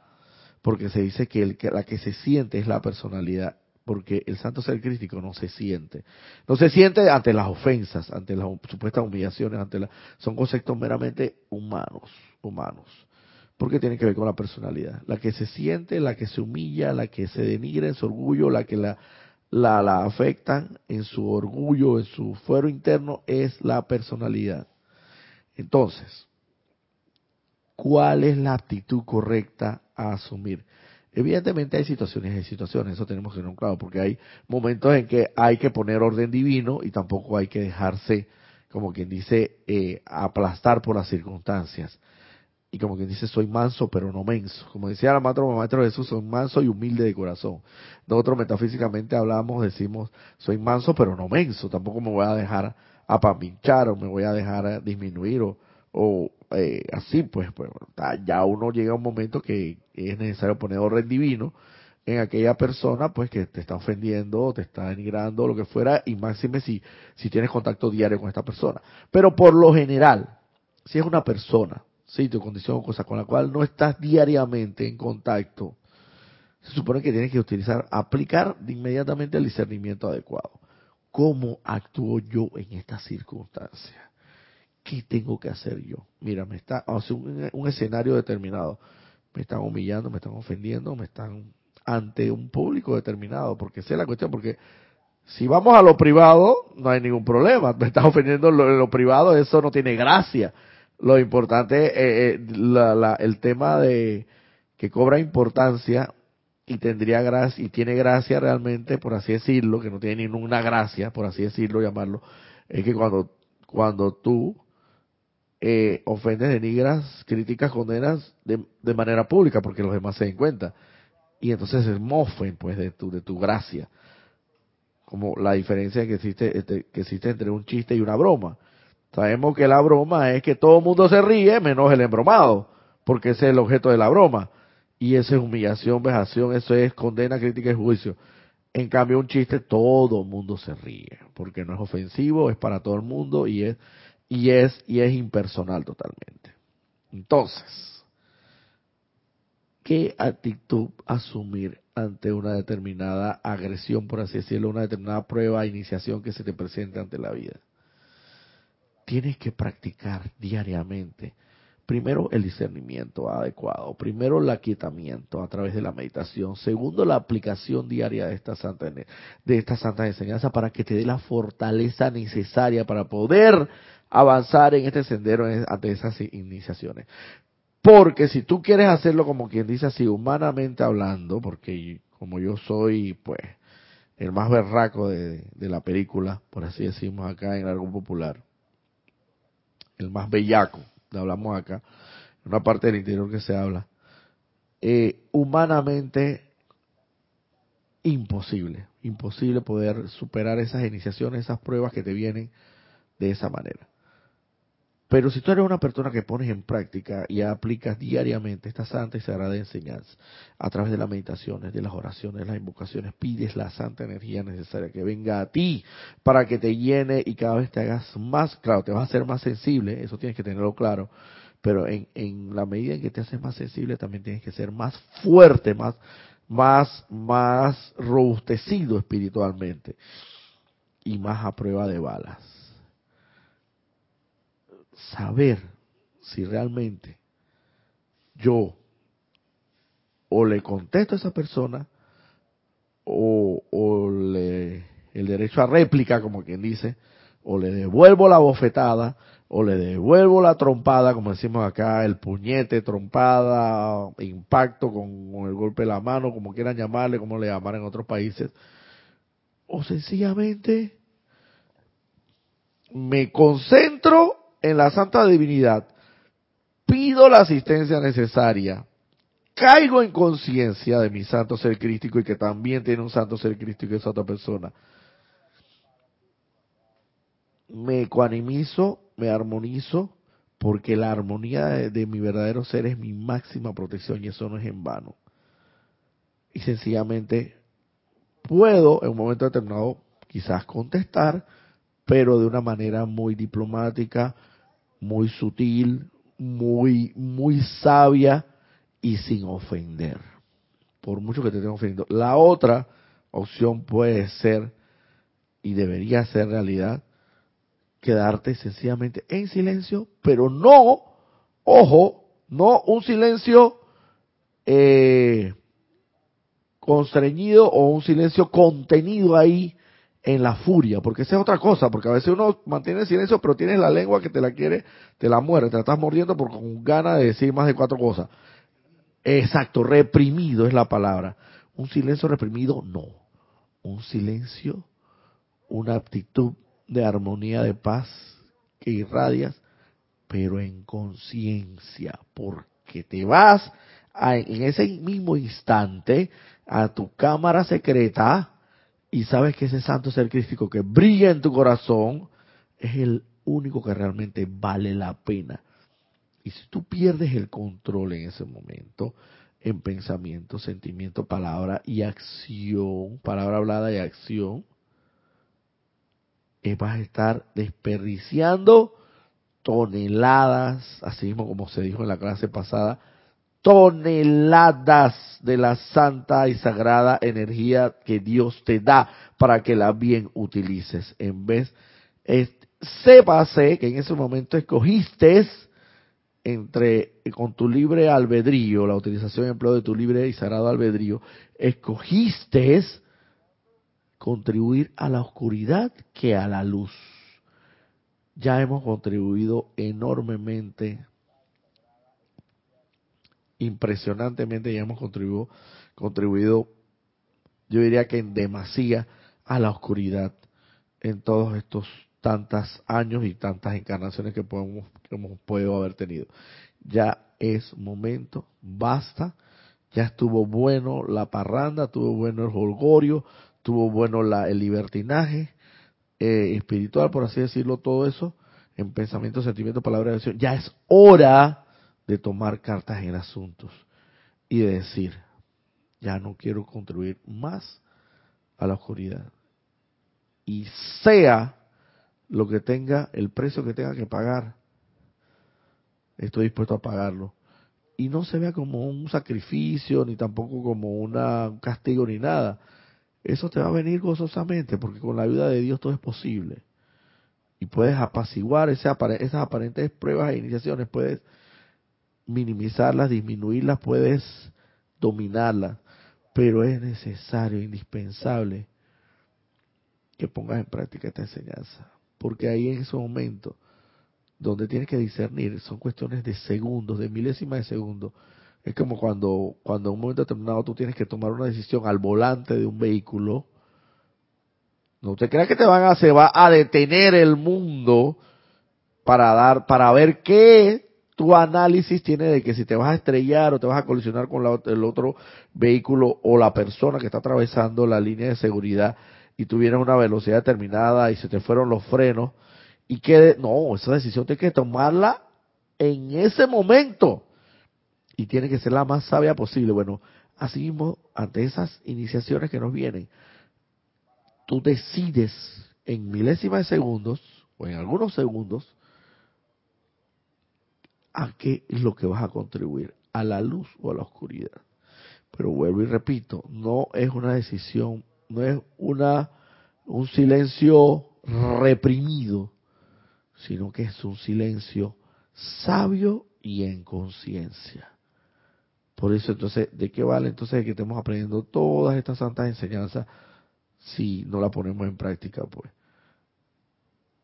porque se dice que, el, la que se siente es la personalidad porque el santo ser crítico no se siente. No se siente ante las ofensas, ante las supuestas humillaciones, ante la, son conceptos meramente humanos, humanos. Porque tienen que ver con la personalidad. La que se siente, la que se humilla, la que se denigra en su orgullo, la que la, la, la afectan en su orgullo, en su fuero interno, es la personalidad. Entonces, ¿cuál es la actitud correcta a asumir? Evidentemente hay situaciones y situaciones, eso tenemos que tener claro, porque hay momentos en que hay que poner orden divino y tampoco hay que dejarse, como quien dice, eh, aplastar por las circunstancias. Y como quien dice, soy manso pero no menso. Como decía el maestro, maestro Jesús, soy manso y humilde de corazón. Nosotros metafísicamente hablamos, decimos, soy manso pero no menso. Tampoco me voy a dejar apapinchar o me voy a dejar disminuir o, o eh, así, pues, pues ya uno llega a un momento que es necesario poner orden divino en aquella persona, pues, que te está ofendiendo, te está denigrando, lo que fuera, y máxime si, si tienes contacto diario con esta persona. Pero por lo general, si es una persona, sitio, condición, cosa con la cual no estás diariamente en contacto, se supone que tienes que utilizar, aplicar inmediatamente el discernimiento adecuado. ¿Cómo actúo yo en esta circunstancia? ¿qué tengo que hacer yo? Mira, me está, hace un, un escenario determinado, me están humillando, me están ofendiendo, me están ante un público determinado, porque es la cuestión, porque si vamos a lo privado, no hay ningún problema, me estás ofendiendo en lo, privado, eso no tiene gracia. Lo importante eh, eh, el tema de que cobra importancia y tendría gracia, y tiene gracia realmente, por así decirlo, que no tiene ninguna gracia, por así decirlo, llamarlo, es que cuando, cuando tú eh, ofendes, denigras, críticas, condenas de, de, manera pública porque los demás se den cuenta. Y entonces se mofen pues de tu, de tu gracia. Como la diferencia que existe, este, que existe entre un chiste y una broma. Sabemos que la broma es que todo el mundo se ríe menos el embromado, porque ese es el objeto de la broma. Y esa es humillación, vejación, eso es condena, crítica y juicio. En cambio, un chiste todo el mundo se ríe, porque no es ofensivo, es para todo el mundo y es y es y es impersonal totalmente. Entonces, ¿qué actitud asumir ante una determinada agresión, por así decirlo, una determinada prueba, iniciación que se te presenta ante la vida? Tienes que practicar diariamente primero el discernimiento adecuado, primero el aquietamiento a través de la meditación, segundo la aplicación diaria de esta santa de esta santa enseñanza para que te dé la fortaleza necesaria para poder avanzar en este sendero ante esas iniciaciones. Porque si tú quieres hacerlo como quien dice así, humanamente hablando, porque como yo soy, pues, el más berraco de, la película, por así decimos acá en algo popular, el más bellaco, hablamos acá, una parte del interior que se habla, eh, humanamente imposible, imposible poder superar esas iniciaciones, esas pruebas que te vienen de esa manera. Pero si tú eres una persona que pones en práctica y aplicas diariamente esta santa y sagrada enseñanza, a través de las meditaciones, de las oraciones, de las invocaciones, pides la santa energía necesaria que venga a ti para que te llene y cada vez te hagas más, claro, te vas a hacer más sensible, eso tienes que tenerlo claro, pero en, en la medida en que te haces más sensible también tienes que ser más fuerte, más, más, más robustecido espiritualmente y más a prueba de balas saber si realmente yo o le contesto a esa persona o, o le, el derecho a réplica, como quien dice, o le devuelvo la bofetada, o le devuelvo la trompada, como decimos acá, el puñete, trompada, impacto con, con, el golpe de la mano, como quieran llamarle, como le llaman en otros países, o sencillamente me concentro en la santa divinidad, pido la asistencia necesaria, caigo en conciencia de mi santo ser crístico y que también tiene un santo ser crístico esa otra persona, me ecuanimizo, me armonizo, porque la armonía de, de, mi verdadero ser es mi máxima protección y eso no es en vano. Y sencillamente puedo en un momento determinado quizás contestar, pero de una manera muy diplomática, muy sutil, muy, muy sabia y sin ofender. Por mucho que te estén ofendiendo. La otra opción puede ser, y debería ser realidad, quedarte sencillamente en silencio, pero no, ojo, no un silencio eh, constreñido o un silencio contenido ahí en la furia, porque esa es otra cosa, porque a veces uno mantiene silencio, pero tienes la lengua que te la quiere, te la muere, te la estás mordiendo por con ganas de decir más de cuatro cosas. Exacto, reprimido es la palabra. Un silencio reprimido, no. Un silencio, una actitud de armonía, de paz que irradias, pero en conciencia, porque te vas en ese mismo instante a tu cámara secreta, y sabes que ese santo ser crístico que brilla en tu corazón es el único que realmente vale la pena. Y si tú pierdes el control en ese momento, en pensamiento, sentimiento, palabra y acción, palabra hablada y acción, eh, vas a estar desperdiciando toneladas, así mismo como se dijo en la clase pasada, toneladas de la santa y sagrada energía que Dios te da para que la bien utilices. En vez, es, sépase que en ese momento escogiste entre con tu libre albedrío, la utilización y empleo de tu libre y sagrado albedrío, escogiste contribuir a la oscuridad que a la luz. Ya hemos contribuido enormemente impresionantemente ya hemos contribuido, contribuido, yo diría que en demasía, a la oscuridad en todos estos tantos años y tantas encarnaciones que, podemos, que hemos podido haber tenido. Ya es momento, basta, ya estuvo bueno la parranda, estuvo bueno el holgorio, estuvo bueno la, el libertinaje eh, espiritual, por así decirlo, todo eso, en pensamiento, sentimiento, palabra y acción. Ya es hora de tomar cartas en asuntos y de decir, ya no quiero contribuir más a la oscuridad. Y sea lo que tenga, el precio que tenga que pagar, estoy dispuesto a pagarlo. Y no se vea como un sacrificio, ni tampoco como una, un castigo, ni nada. Eso te va a venir gozosamente, porque con la ayuda de Dios todo es posible. Y puedes apaciguar esas aparentes pruebas e iniciaciones, puedes minimizarlas, disminuirlas, puedes dominarlas. Pero es necesario, indispensable, que pongas en práctica esta enseñanza. Porque ahí en ese momento donde tienes que discernir, son cuestiones de segundos, de milésimas de segundos. Es como cuando, cuando en un momento determinado tú tienes que tomar una decisión al volante de un vehículo. No te creas que te van a, se va a detener el mundo para dar, para ver qué tu análisis tiene de que si te vas a estrellar o te vas a colisionar con el otro vehículo o la persona que está atravesando la línea de seguridad y tú vienes a una velocidad determinada y se te fueron los frenos, y que no, esa decisión tiene que tomarla en ese momento y tiene que ser la más sabia posible. Bueno, así mismo, ante esas iniciaciones que nos vienen, tú decides en milésimas de segundos o en algunos segundos a qué es lo que vas a contribuir, a la luz o a la oscuridad. Pero vuelvo y repito, no es una decisión, no es una un silencio reprimido, sino que es un silencio sabio y en conciencia. Por eso entonces, ¿de qué vale entonces que estemos aprendiendo todas estas santas enseñanzas si no la ponemos en práctica? Pues.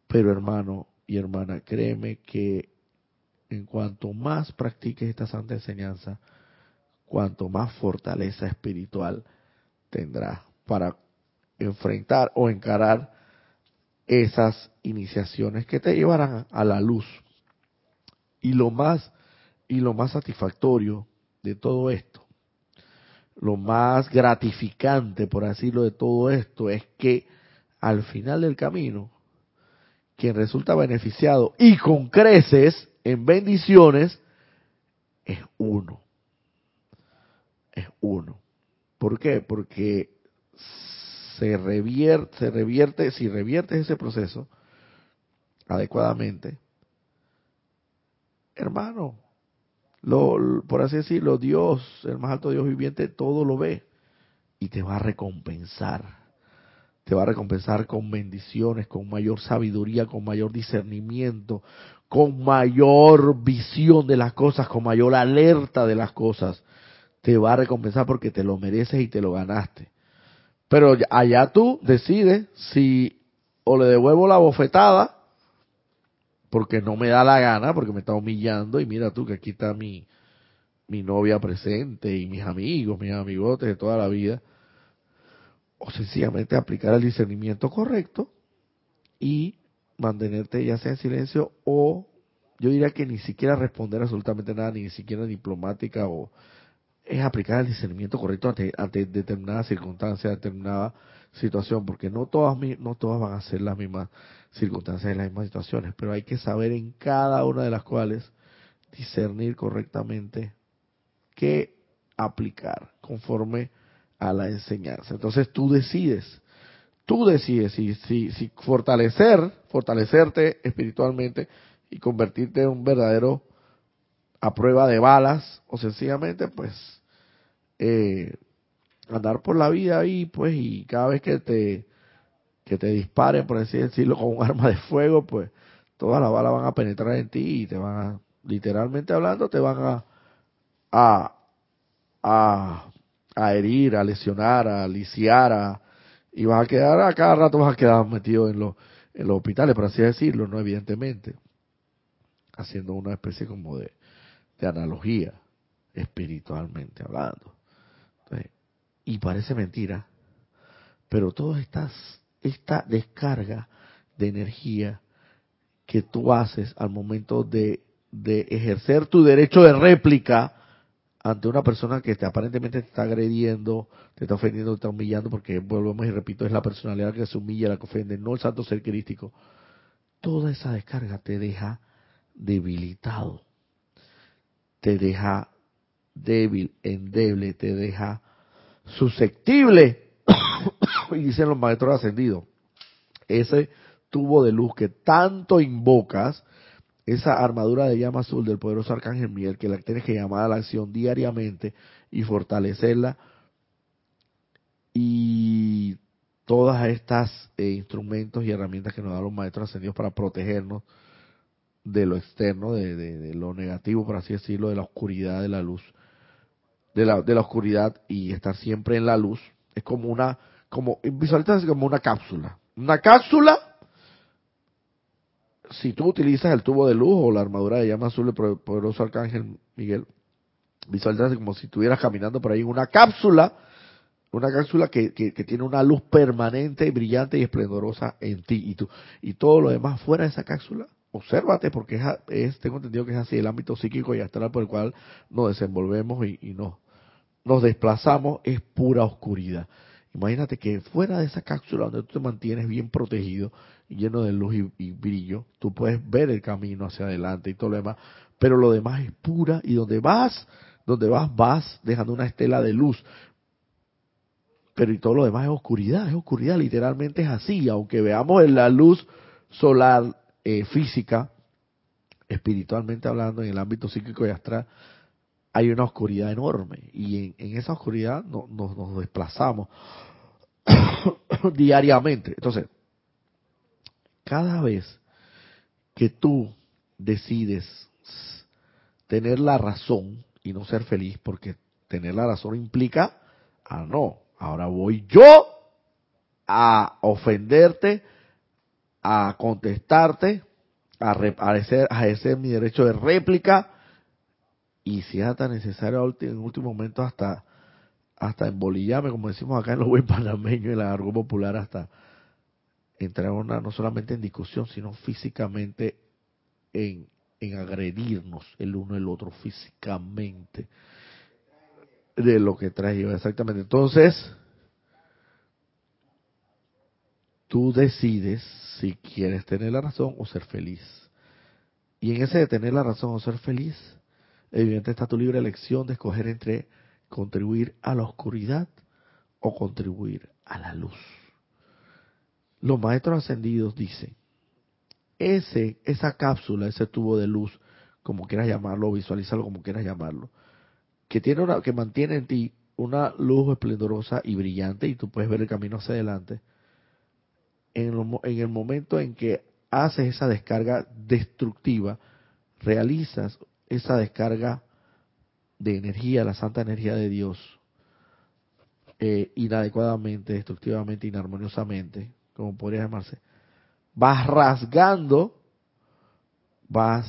Pero hermano y hermana, créeme que en cuanto más practiques esta santa enseñanza, cuanto más fortaleza espiritual tendrás para enfrentar o encarar esas iniciaciones que te llevarán a la luz. Y lo más y lo más satisfactorio de todo esto, lo más gratificante, por decirlo, de todo esto es que al final del camino, quien resulta beneficiado y con creces en bendiciones es uno. Es uno. ¿Por qué? Porque se revierte, se revierte, si reviertes ese proceso adecuadamente, hermano, lo, por así decirlo, Dios, el más alto Dios viviente, todo lo ve y te va a recompensar. Te va a recompensar con bendiciones, con mayor sabiduría, con mayor discernimiento, con mayor visión de las cosas, con mayor alerta de las cosas. Te va a recompensar porque te lo mereces y te lo ganaste. Pero allá tú decides si o le devuelvo la bofetada, porque no me da la gana, porque me está humillando, y mira tú que aquí está mi, mi novia presente y mis amigos, mis amigotes de toda la vida, o sencillamente aplicar el discernimiento correcto y mantenerte ya sea en silencio o yo diría que ni siquiera responder absolutamente nada, ni siquiera diplomática o es aplicar el discernimiento correcto ante, ante determinada circunstancia, determinada situación, porque no todas, no todas van a ser las mismas circunstancias y las mismas situaciones, pero hay que saber en cada una de las cuales discernir correctamente qué aplicar conforme a la enseñanza. Entonces tú decides, tú decides si, si, fortalecer, fortalecerte espiritualmente y convertirte en un verdadero a prueba de balas o sencillamente pues eh, andar por la vida ahí pues y cada vez que te que te disparen por así decirlo con un arma de fuego pues todas las balas van a penetrar en ti y te van a literalmente hablando te van a a a, a herir a lesionar a lisiar a, y vas a quedar a cada rato vas a quedar metido en los en los hospitales por así decirlo no evidentemente haciendo una especie como de de analogía, espiritualmente hablando. y parece mentira, pero toda esta, esta descarga de energía que tú haces al momento de, de ejercer tu derecho de réplica ante una persona que te aparentemente te está agrediendo, te está ofendiendo, te está humillando, porque volvemos y repito, es la personalidad que se humilla, la que ofende, no el santo ser crístico. Toda esa descarga te deja debilitado te deja débil, endeble, te deja susceptible y dicen los maestros ascendidos, ese tubo de luz que tanto invocas, esa armadura de llama azul del poderoso arcángel Miguel, que la tienes que llamar a la acción diariamente y fortalecerla, y todas estas eh, instrumentos y herramientas que nos dan los maestros ascendidos para protegernos de lo externo, de, de, lo negativo, por así decirlo, de la oscuridad de la luz, de la, de la oscuridad y estar siempre en la luz, es como una, como, visualizas como una cápsula. Una cápsula, si tú utilizas el tubo de luz o la armadura de llama azul del poderoso arcángel Miguel, visualizas como si estuvieras caminando por ahí en una cápsula, una cápsula que, que, tiene una luz permanente, brillante y esplendorosa en ti y tú. Y todo lo demás fuera de esa cápsula, obsérvate porque es, tengo entendido que es así el ámbito psíquico y astral por el cual nos desenvolvemos y, y nos desplazamos, es pura oscuridad. Imagínate que fuera de esa cápsula donde tú te mantienes bien protegido, lleno de luz y, brillo, tú puedes ver el camino hacia adelante y todo lo demás, pero lo demás es pura y donde vas, donde vas, vas dejando una estela de luz. Pero y todo lo demás es oscuridad, es oscuridad, literalmente es así, aunque veamos en la luz solar eh, física, espiritualmente hablando, en el ámbito psíquico y astral, hay una oscuridad enorme y en, esa oscuridad nos desplazamos diariamente. Entonces, cada vez que tú decides tener la razón y no ser feliz, porque tener la razón implica, ah, no, ahora voy yo a ofenderte, a contestarte, a, a, ejercer mi derecho de réplica, y si es hasta necesario en último momento hasta hasta embolillarme, como decimos acá en los buen panameños y la argo popular, hasta entrar una, no solamente en discusión, sino físicamente en, en agredirnos el uno el otro físicamente de lo que trae exactamente. Entonces, tú decides si quieres tener la razón o ser feliz. Y en ese de tener la razón o ser feliz, Evidentemente está tu libre elección de escoger entre contribuir a la oscuridad o contribuir a la luz. Los maestros ascendidos dicen, ese, esa cápsula, ese tubo de luz, como quieras llamarlo, visualízalo como quieras llamarlo, que tiene una, que mantiene en ti una luz esplendorosa y brillante y tú puedes ver el camino hacia adelante. En, en el momento en que haces esa descarga destructiva, realizas esa descarga de energía, la santa energía de Dios, eh, inadecuadamente, destructivamente, inarmoniosamente, como podría llamarse, vas rasgando, vas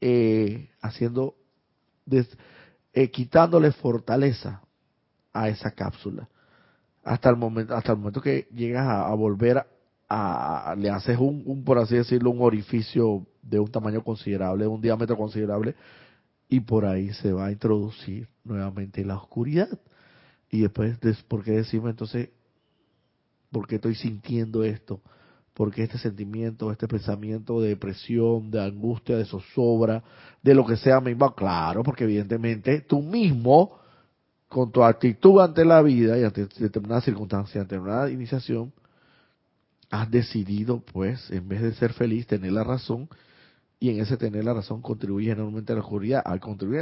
eh, haciendo, eh, quitándole fortaleza a esa cápsula. Hasta el momento, hasta el momento que llegas a, volver a, le haces un, un, por así decirlo, un orificio de un tamaño considerable, de un diámetro considerable, y por ahí se va a introducir nuevamente la oscuridad. Y después, ¿por qué decimos entonces, por qué estoy sintiendo esto? ¿Por qué este sentimiento, este pensamiento de depresión, de angustia, de zozobra, de lo que sea me va? Claro, porque evidentemente tú mismo, con tu actitud ante la vida y ante determinadas circunstancias, ante una iniciación, has decidido, pues, en vez de ser feliz, tener la razón y en ese tener la razón contribuye enormemente a la oscuridad. Al contribuir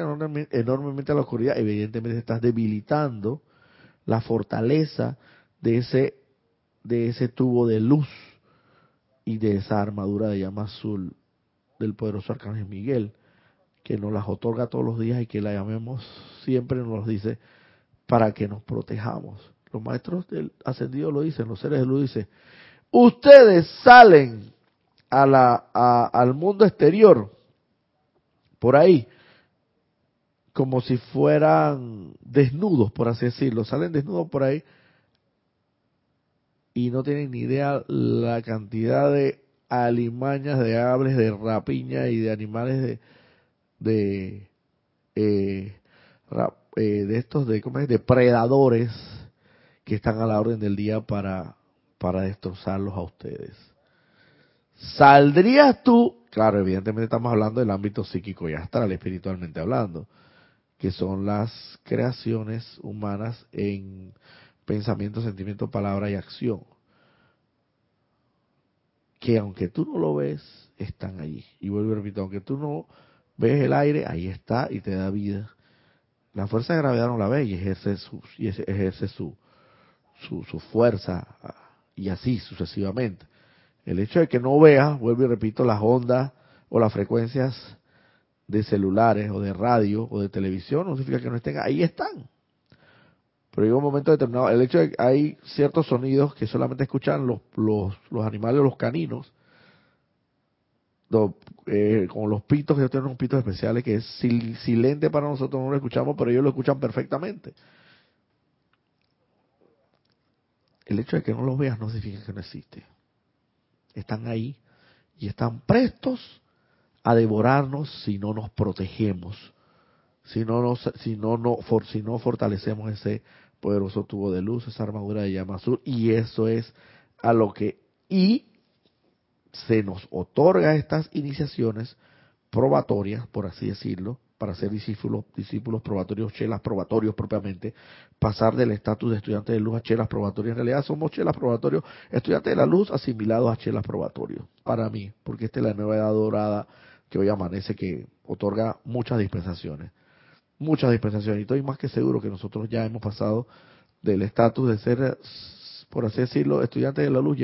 enormemente a la oscuridad, evidentemente estás debilitando la fortaleza de ese, de ese tubo de luz y de esa armadura de llama azul del poderoso arcángel Miguel, que nos las otorga todos los días y que la llamemos siempre, nos dice, para que nos protejamos. Los maestros del ascendido lo dicen, los seres de luz dicen, ustedes salen a la, al mundo exterior, por ahí, como si fueran desnudos, por así decirlo, salen desnudos por ahí y no tienen ni idea la cantidad de alimañas, de aves, de rapiña y de animales de, de, eh, eh, de estos de ¿cómo es? depredadores que están a la orden del día para para destrozarlos a ustedes. ¿Saldrías tú? Claro, evidentemente estamos hablando del ámbito psíquico y astral, espiritualmente hablando, que son las creaciones humanas en pensamiento, sentimiento, palabra y acción. Que aunque tú no lo ves, están allí. Y vuelvo y repito, aunque tú no ves el aire, ahí está y te da vida. La fuerza de gravedad no la ve y ejerce su, y ejerce su, su, su fuerza y así sucesivamente. El hecho de que no veas, vuelvo y repito, las ondas o las frecuencias de celulares o de radio o de televisión no significa que no estén, ahí están. Pero llega un momento determinado, el hecho de que hay ciertos sonidos que solamente escuchan los, los, los animales, los caninos, eh, con los pitos, que ellos tienen unos pitos especiales que es silente para nosotros, no lo escuchamos, pero ellos lo escuchan perfectamente. El hecho de que no los veas no significa que no existe. Están ahí y están prestos a devorarnos si no nos protegemos, si no, nos, si no, no, si no fortalecemos ese poderoso tubo de luz, esa armadura de llama azul, y eso es a lo que, y se nos otorga estas iniciaciones probatorias, por así decirlo, para ser discípulos, discípulos probatorios, chelas probatorios propiamente, pasar del estatus de estudiante de luz a chelas probatorios. En realidad somos chelas probatorios, estudiantes de la luz asimilados a chelas probatorios, para mí, porque esta es la nueva edad dorada que hoy amanece, que otorga muchas dispensaciones, muchas dispensaciones. Y estoy más que seguro que nosotros ya hemos pasado del estatus de ser por así decirlo, estudiantes de la luz,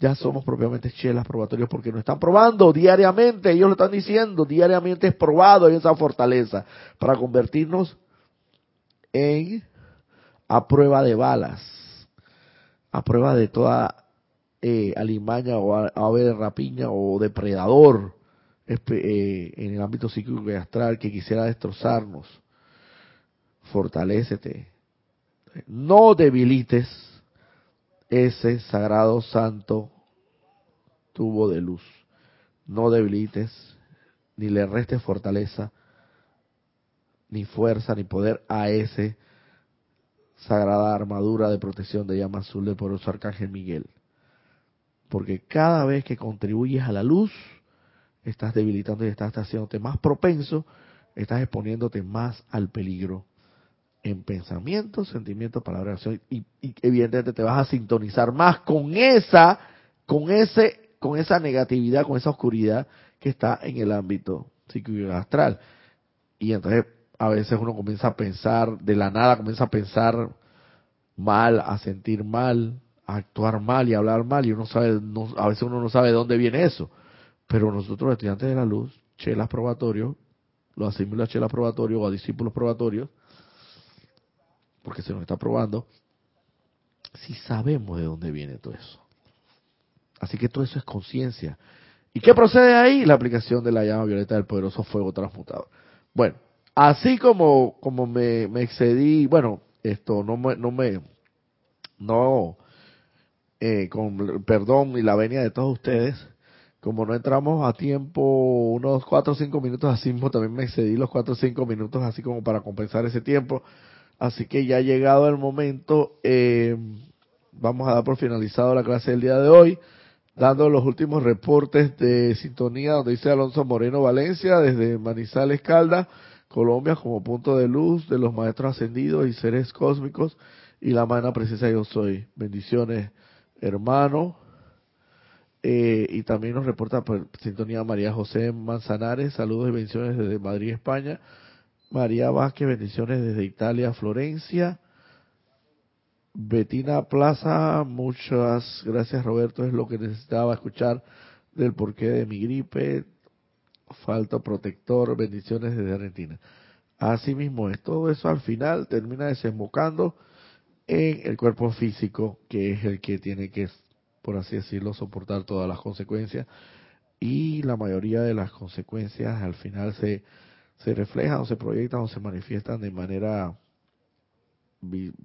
ya somos propiamente chelas probatorios porque nos están probando diariamente, ellos lo están diciendo, diariamente es probado en esa fortaleza para convertirnos en a prueba de balas, a prueba de toda eh, alimaña o ave de rapiña o depredador eh, en el ámbito psíquico y astral que quisiera destrozarnos. Fortalécete. No debilites ese sagrado santo tubo de luz. No debilites, ni le restes fortaleza, ni fuerza, ni poder a ese sagrada armadura de protección de llama azul del poderoso arcángel Miguel. Porque cada vez que contribuyes a la luz, estás debilitando y estás haciéndote más propenso, estás exponiéndote más al peligro en pensamiento, sentimiento, palabra, acción y, evidentemente te vas a sintonizar más con esa, con ese, con esa negatividad, con esa oscuridad que está en el ámbito psíquico astral. Y entonces a veces uno comienza a pensar, de la nada comienza a pensar mal, a sentir mal, a actuar mal y a hablar mal y uno sabe, no, a veces uno no sabe de dónde viene eso. Pero nosotros estudiantes de la luz, chelas probatorios, lo asimila a chelas probatorios o a discípulos probatorios, porque se nos está probando, si sabemos de dónde viene todo eso. Así que todo eso es conciencia. ¿Y qué procede ahí? La aplicación de la llama violeta del poderoso fuego transmutador. Bueno, así como, como me, excedí, bueno, esto no me, no me, no, eh, con perdón y la venia de todos ustedes, como no entramos a tiempo, unos cuatro o cinco minutos así mismo, también me excedí los cuatro o cinco minutos así como para compensar ese tiempo. Así que ya ha llegado el momento, eh, vamos a dar por finalizado la clase del día de hoy, dando los últimos reportes de sintonía, donde dice Alonso Moreno Valencia, desde Manizales Calda, Colombia, como punto de luz de los maestros ascendidos y seres cósmicos, y la mano presencia yo soy. Bendiciones, hermano. Eh, y también nos reporta por sintonía María José Manzanares, saludos y bendiciones desde Madrid, España. María Vázquez, bendiciones desde Italia, Florencia. Betina Plaza, muchas gracias Roberto, es lo que necesitaba escuchar del porqué de mi gripe. Falta protector, bendiciones desde Argentina. Así mismo es, todo eso al final termina desembocando en el cuerpo físico, que es el que tiene que, por así decirlo, soportar todas las consecuencias. Y la mayoría de las consecuencias al final se se reflejan o se proyectan o se manifiestan de manera,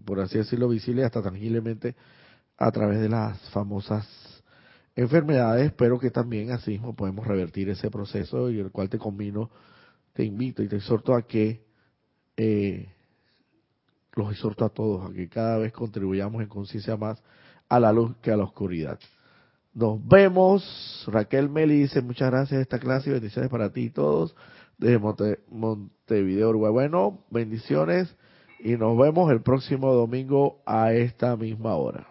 por así decirlo, visible hasta tangiblemente a través de las famosas enfermedades, pero que también así mismo podemos revertir ese proceso y el cual te combino, te invito y te exhorto a que eh, los exhorto a todos a que cada vez contribuyamos en conciencia más a la luz que a la oscuridad. Nos vemos. Raquel Meli dice muchas gracias esta clase y bendiciones para ti y todos desde Montevideo, Uruguay. Bueno, bendiciones y nos vemos el próximo domingo a esta misma hora.